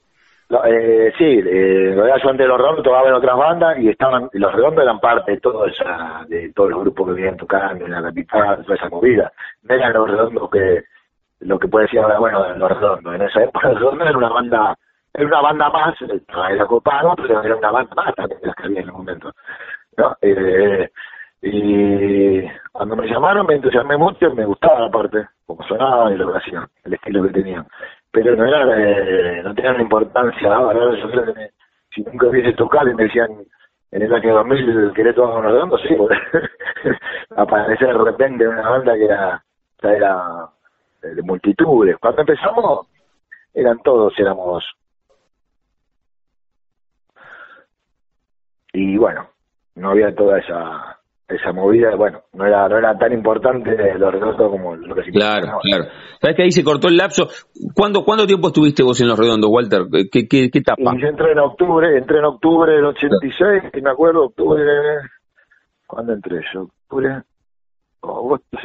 Eh, sí, eh, yo antes de los redondos tocaba en otras bandas y estaban los redondos eran parte de todo esa, de todos los grupos que venían tocando en la capital, toda esa movida. No eran los redondos que lo que puede decir ahora, bueno, los redondos. En esa época los redondos era una banda era una banda más, era copado, pero era una banda más también de las que había en el momento. ¿no? Eh, y cuando me llamaron me entusiasmé mucho, me gustaba aparte, como sonaba y lo que hacían, el estilo que tenían. Pero no era, eh, no tenía una importancia, ahora yo si nunca hubiese tocado y me decían en el año 2000 querés tocar unos redondos, sí, <laughs> aparecer de repente una banda que era, era de multitudes. Cuando empezamos eran todos, éramos y bueno, no había toda esa esa movida, bueno, no era no era tan importante los redondos como lo que sí Claro, claro. ¿Sabes que ahí se cortó el lapso? ¿Cuándo, ¿Cuánto tiempo estuviste vos en los redondos, Walter? ¿Qué, qué, qué etapa? Y yo entré en octubre, entré en octubre del 86, y me acuerdo, octubre, ¿cuándo entré yo? Octubre, agosto,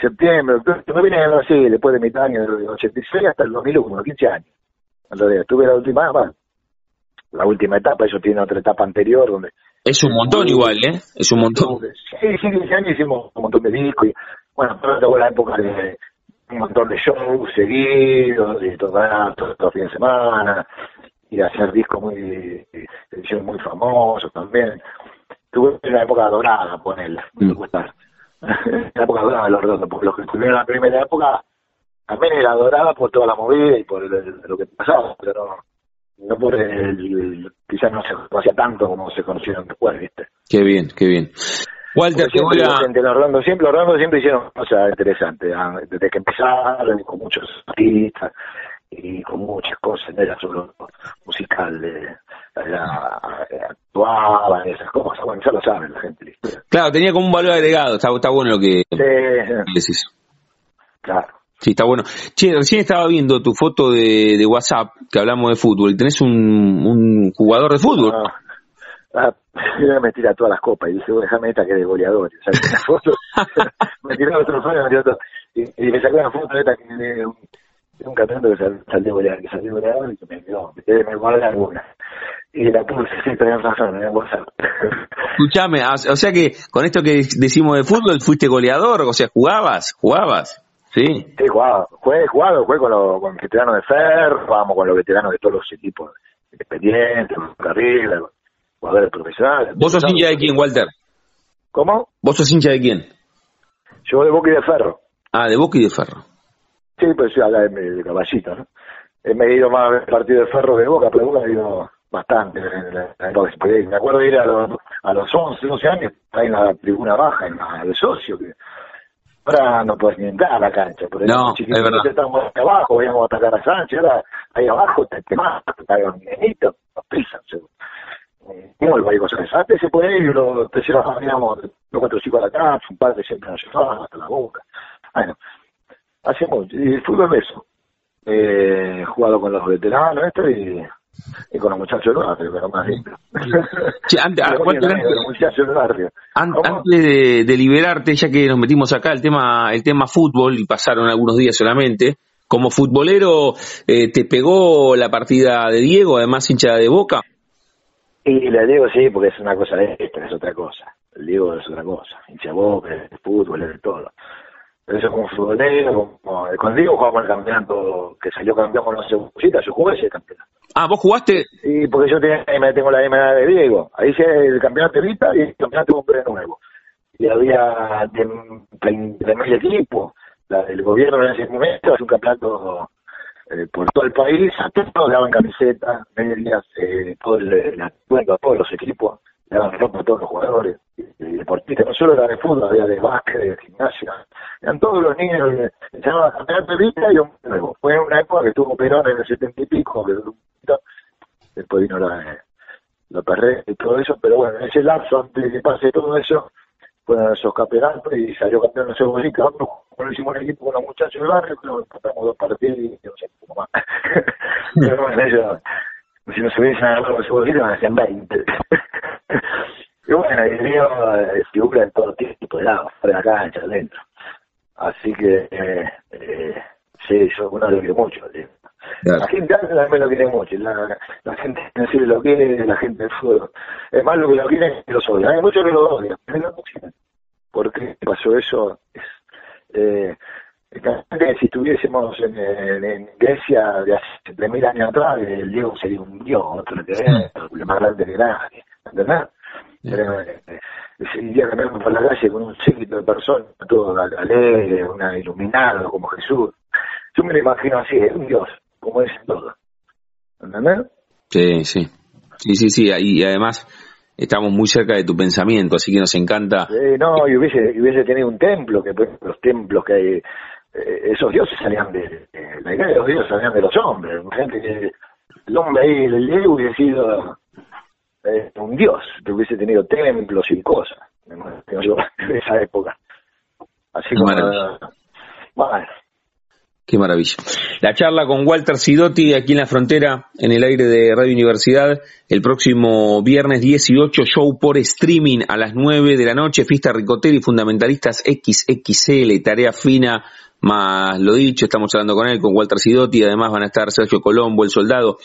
septiembre, octubre, me vine así, después de mitad año del 86 hasta el 2001, 15 años. En realidad, estuve la última, bueno, la última etapa, eso tiene otra etapa anterior donde... Es un montón igual, ¿eh? Es un montón. Sí, sí, ese año hicimos un montón de discos y, bueno, pero la época de un montón de shows seguidos, y tocar todos los fines de semana, y hacer discos muy, ediciones muy famosos también. Tuve una época dorada, ponele, mm. <laughs> la época dorada de los redondos, porque los que estuvieron en la primera época también era dorada por toda la movida y por lo que pasaba, pero no no por el, quizás no se conocía tanto como se conocieron después, ¿viste? Qué bien, qué bien. Walter, te voy a... Orlando siempre, Orlando siempre hicieron cosas interesantes, ah, desde que empezaron, con muchos artistas y con muchas cosas, no era solo musical, era, actuaban, esas cosas, bueno, ya lo saben la gente. Claro, tenía como un valor agregado, está, está bueno lo que sí. decís. Claro. Sí, está bueno. Che, recién estaba viendo tu foto de, de WhatsApp, que hablamos de fútbol, y tenés un, un jugador de fútbol. Ah, ah, me tira todas las copas, y dije, bueno, déjame esta que de goleador. O sea, la foto, <laughs> <laughs> me tiró otro me tiró. Y, y me sacó una foto de esta que de un, de un campeonato que sal, salió goleador, que salió goleador y que me quedó, me, me guardé alguna. Y la puse, sí, tenés razón, en WhatsApp. <laughs> Escuchame, o sea que con esto que decimos de fútbol, fuiste goleador, o sea, jugabas, jugabas. Sí. Sí, jugaba. Jugué, jugado, jugué con, los, con veteranos de FER, jugábamos con los veteranos de todos los equipos independientes, carriles, jugadores profesionales. ¿Vos sos hincha de quién, Walter? ¿Cómo? ¿Vos sos hincha de quién? Yo de Boca y de Ferro. Ah, de Boca y de Ferro. Sí, pues sí, habla de, de caballito, ¿no? He medido más partido de Ferro de Boca, pero Boca ha ido bastante en la, en Me acuerdo de ir a los, a los 11, 12 años, ahí en la tribuna baja, en la de socio, que ahora no puedes ni entrar a la cancha. Por no, es verdad. Estábamos abajo, veíamos a atacar a Sánchez, ahora ahí abajo te, te matan, te caen nenitos, nos pisan. Muy hay cosas. Antes se puede ir, los terceros veníamos los cuatro chicos a la cancha, un padre siempre nos llevaba hasta la boca. Bueno, hacemos, y el fútbol es eso. Eh, jugado con los veteranos, esto, y y con los muchachos del barrio, pero más lindo. antes, antes, de, liberarte, ya que nos metimos acá el tema, el tema fútbol y pasaron algunos días solamente, como futbolero, eh, ¿te pegó la partida de Diego, además hincha de Boca? Y la Diego sí, porque es una cosa de esta, es otra cosa. El Diego es otra cosa. Hincha de Boca, es fútbol, es de todo. Eso como futbolero, como, con Diego jugamos el campeonato que salió campeón con los Cebollitas, yo jugué ese campeonato. Ah, ¿vos jugaste? Sí, porque yo tengo la MA de Diego. Ahí hice el campeonato de Vita y el campeonato de nuevo. Y había de, de, medio equipo. La del gobierno en ese momento, hace un campeonato eh, por todo el país. A todos daban camisetas, medias, eh, todo el, el atuendo a todos los equipos. Daban ropa todos los jugadores deportistas, no solo era de fútbol, había de básquet, de gimnasia, eran todos los niños, eh, se llamaba Campeonato Vista y un nuevo. Fue una época que tuvo Perón en el setenta y pico, después vino la, la perrera y todo eso, pero bueno, en ese lapso, antes de que pase todo eso, fueron esos campeonatos y salió campeón de Cebollita, nosotros cuando hicimos un equipo con los muchachos del barrio, pero empatamos dos partidos y no sé cómo más. <laughs> pero bueno, ellos, si no se hubiesen agarrado los Cebollita, hacían 20. <laughs> y bueno, y Río figura en todo tipo de lados, fuera de la cancha, adentro. Así que, eh, eh, sí, yo uno lo quiere mucho. La gente también lo quiere mucho, la, la gente en sí lo quiere, la gente del fútbol. Es más lo que lo quieren que los odian. Hay muchos que lo odian, pero ¿Por qué pasó eso? Es, eh, si estuviésemos en, en, Grecia de hace 3.000 años atrás, el Diego sería un dios, otro es, más grande que nadie, ¿entendés? Eh, día caminando por la calle con un séquito de personas, todo alegre, una iluminado como Jesús. Yo me lo imagino así, es un dios como es todo. ¿Entendés? Sí, sí. Sí, sí, sí. Y además estamos muy cerca de tu pensamiento, así que nos encanta. No, y hubiese, hubiese tenido un templo, que los templos que hay, eh, esos dioses salían de, la idea de los dioses salían de los hombres. Gente que el hombre ahí, el Diego hubiese sido eh, un dios, que hubiese tenido templos y cosas, en <laughs> esa época. Así como. Bueno, Qué maravilla. La charla con Walter Sidotti aquí en la frontera, en el aire de Radio Universidad, el próximo viernes 18, show por streaming a las 9 de la noche, Fiesta Ricotera y Fundamentalistas XXL, tarea fina, más lo dicho, estamos hablando con él, con Walter Sidotti, además van a estar Sergio Colombo, el soldado.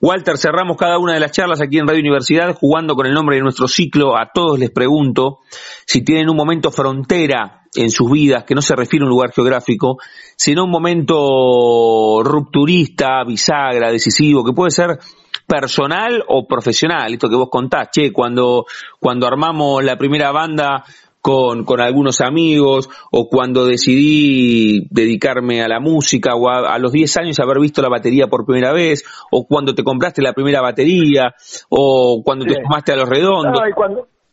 Walter, cerramos cada una de las charlas aquí en Radio Universidad, jugando con el nombre de nuestro ciclo. A todos les pregunto si tienen un momento frontera en sus vidas, que no se refiere a un lugar geográfico, sino un momento rupturista, bisagra, decisivo, que puede ser personal o profesional, esto que vos contás, che, cuando, cuando armamos la primera banda con, con algunos amigos, o cuando decidí dedicarme a la música, o a, los 10 años haber visto la batería por primera vez, o cuando te compraste la primera batería, o cuando te sumaste a los redondos.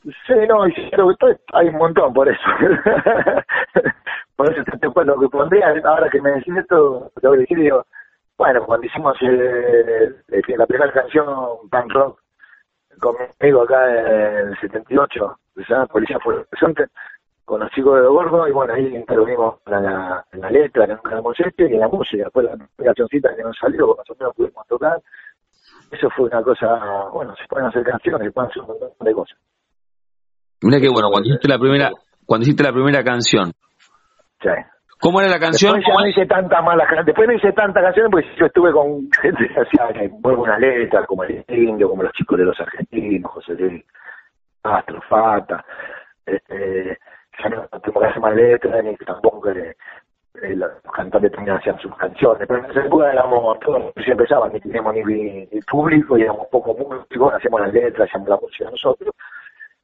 Sí, no, hay un montón por eso. <laughs> por eso te, lo que pondría, ahora que me decís esto, te voy a decir, digo, bueno, cuando hicimos eh, la primera canción punk rock conmigo acá en el 78, que se llama Policía fue presente, con los chicos de Gordo, y bueno, ahí intervenimos en la, en la letra, que nunca hemos hecho, y en la música, después la cancioncita que nos salió, más o menos pudimos tocar. Eso fue una cosa, bueno, se pueden hacer canciones, se pueden hacer un montón de cosas. Mira qué bueno, cuando hiciste la primera, cuando hiciste la primera canción. Sí. ¿Cómo era la canción? Después no hice tanta mala después no hice tantas canciones porque yo estuve con gente que hacía buenas letras, como el indio, como los chicos de los argentinos, José Luis Castro, Fata, este, ya no tengo que hacer más letras, ni tampoco que eh, los cantantes también hacían sus canciones, pero en esa época éramos todos, si empezaban, ni teníamos ni, ni público, y éramos poco músicos, hacíamos las letras, hacíamos la música nosotros,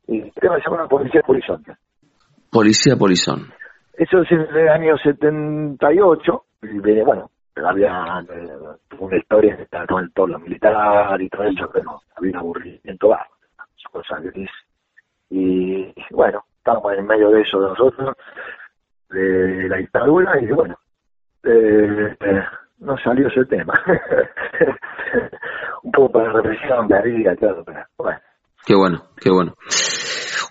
y el tema se llama Policía Polizón. Policía Polizón. Eso es en el año 78, y bueno, había eh, una historia con todo lo militar y todo eso, pero había un aburrimiento bajo, cosas gris. Y bueno, estábamos en medio de eso nosotros, de la dictadura, y bueno, eh, no salió ese tema. <laughs> un poco para la represión, la vida, claro, pero bueno. Qué bueno, qué bueno.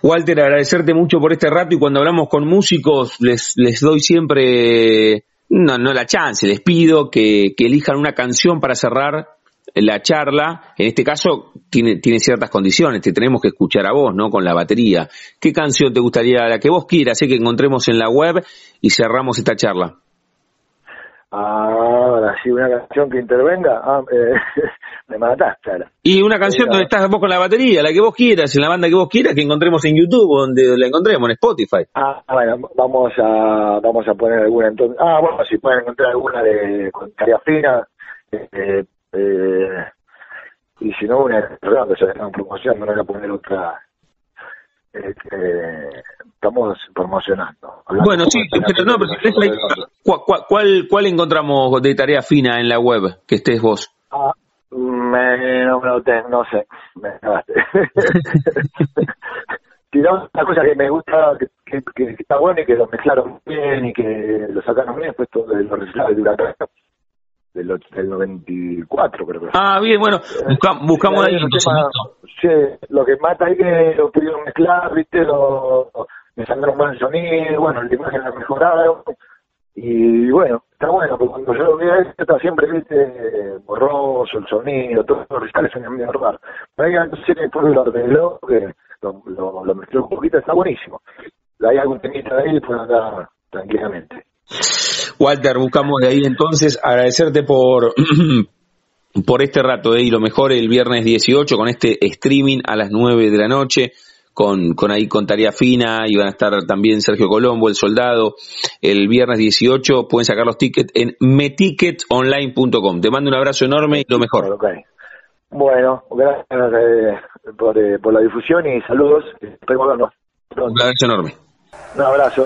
Walter, agradecerte mucho por este rato y cuando hablamos con músicos les, les doy siempre, no, no la chance, les pido que, que elijan una canción para cerrar la charla, en este caso tiene, tiene ciertas condiciones, te tenemos que escuchar a vos, ¿no? Con la batería. ¿Qué canción te gustaría, la que vos quieras, sé que encontremos en la web y cerramos esta charla? Ahora sí, una canción que intervenga. Ah, eh, <laughs> me mataste ahora. Y una canción donde estás vos con la batería, la que vos quieras, en la banda que vos quieras, que encontremos en YouTube donde la encontremos, en Spotify. Ah, bueno, vamos a vamos a poner alguna entonces. Ah, bueno, si pueden encontrar alguna de con fina. Eh, eh, y si no, una perdón, que se están promocionando, no voy a poner otra. Eh, estamos promocionando. Bueno, sí, pero no, pero si ¿cuál, cuál, ¿cuál encontramos de tarea fina en la web que estés vos? Ah, Me, no, no, no sé, me <laughs> tiramos una cosa que me gusta, que, que, está bueno y que lo mezclaron bien y que lo sacaron bien, después todo de los reciclados de Huracán del, del 94 creo que Ah, bien, bueno, buscamos ahí Sí, lo que mata ahí que lo pudieron mezclar, viste, lo, me sacaron buen sonido, bueno, la imagen la mejoraron y bueno, está bueno, porque cuando yo lo vi está siempre, viste, borroso, el sonido, todos los recitales son medio raro. Pero hay entonces después lo arregló, que lo, lo, lo mezcló un poquito, está buenísimo. Hay algún temita de y puede andar tranquilamente. Walter, buscamos de ahí entonces agradecerte por, <clears throat> por este rato de ¿eh? y lo mejor el viernes 18 con este streaming a las 9 de la noche. Con, con ahí con tarea fina y van a estar también Sergio Colombo, el soldado, el viernes 18, pueden sacar los tickets en meticketsonline.com. Te mando un abrazo enorme y lo mejor. Bueno, gracias eh, por, eh, por, la difusión y saludos. Espero vernos Un abrazo enorme. Un abrazo.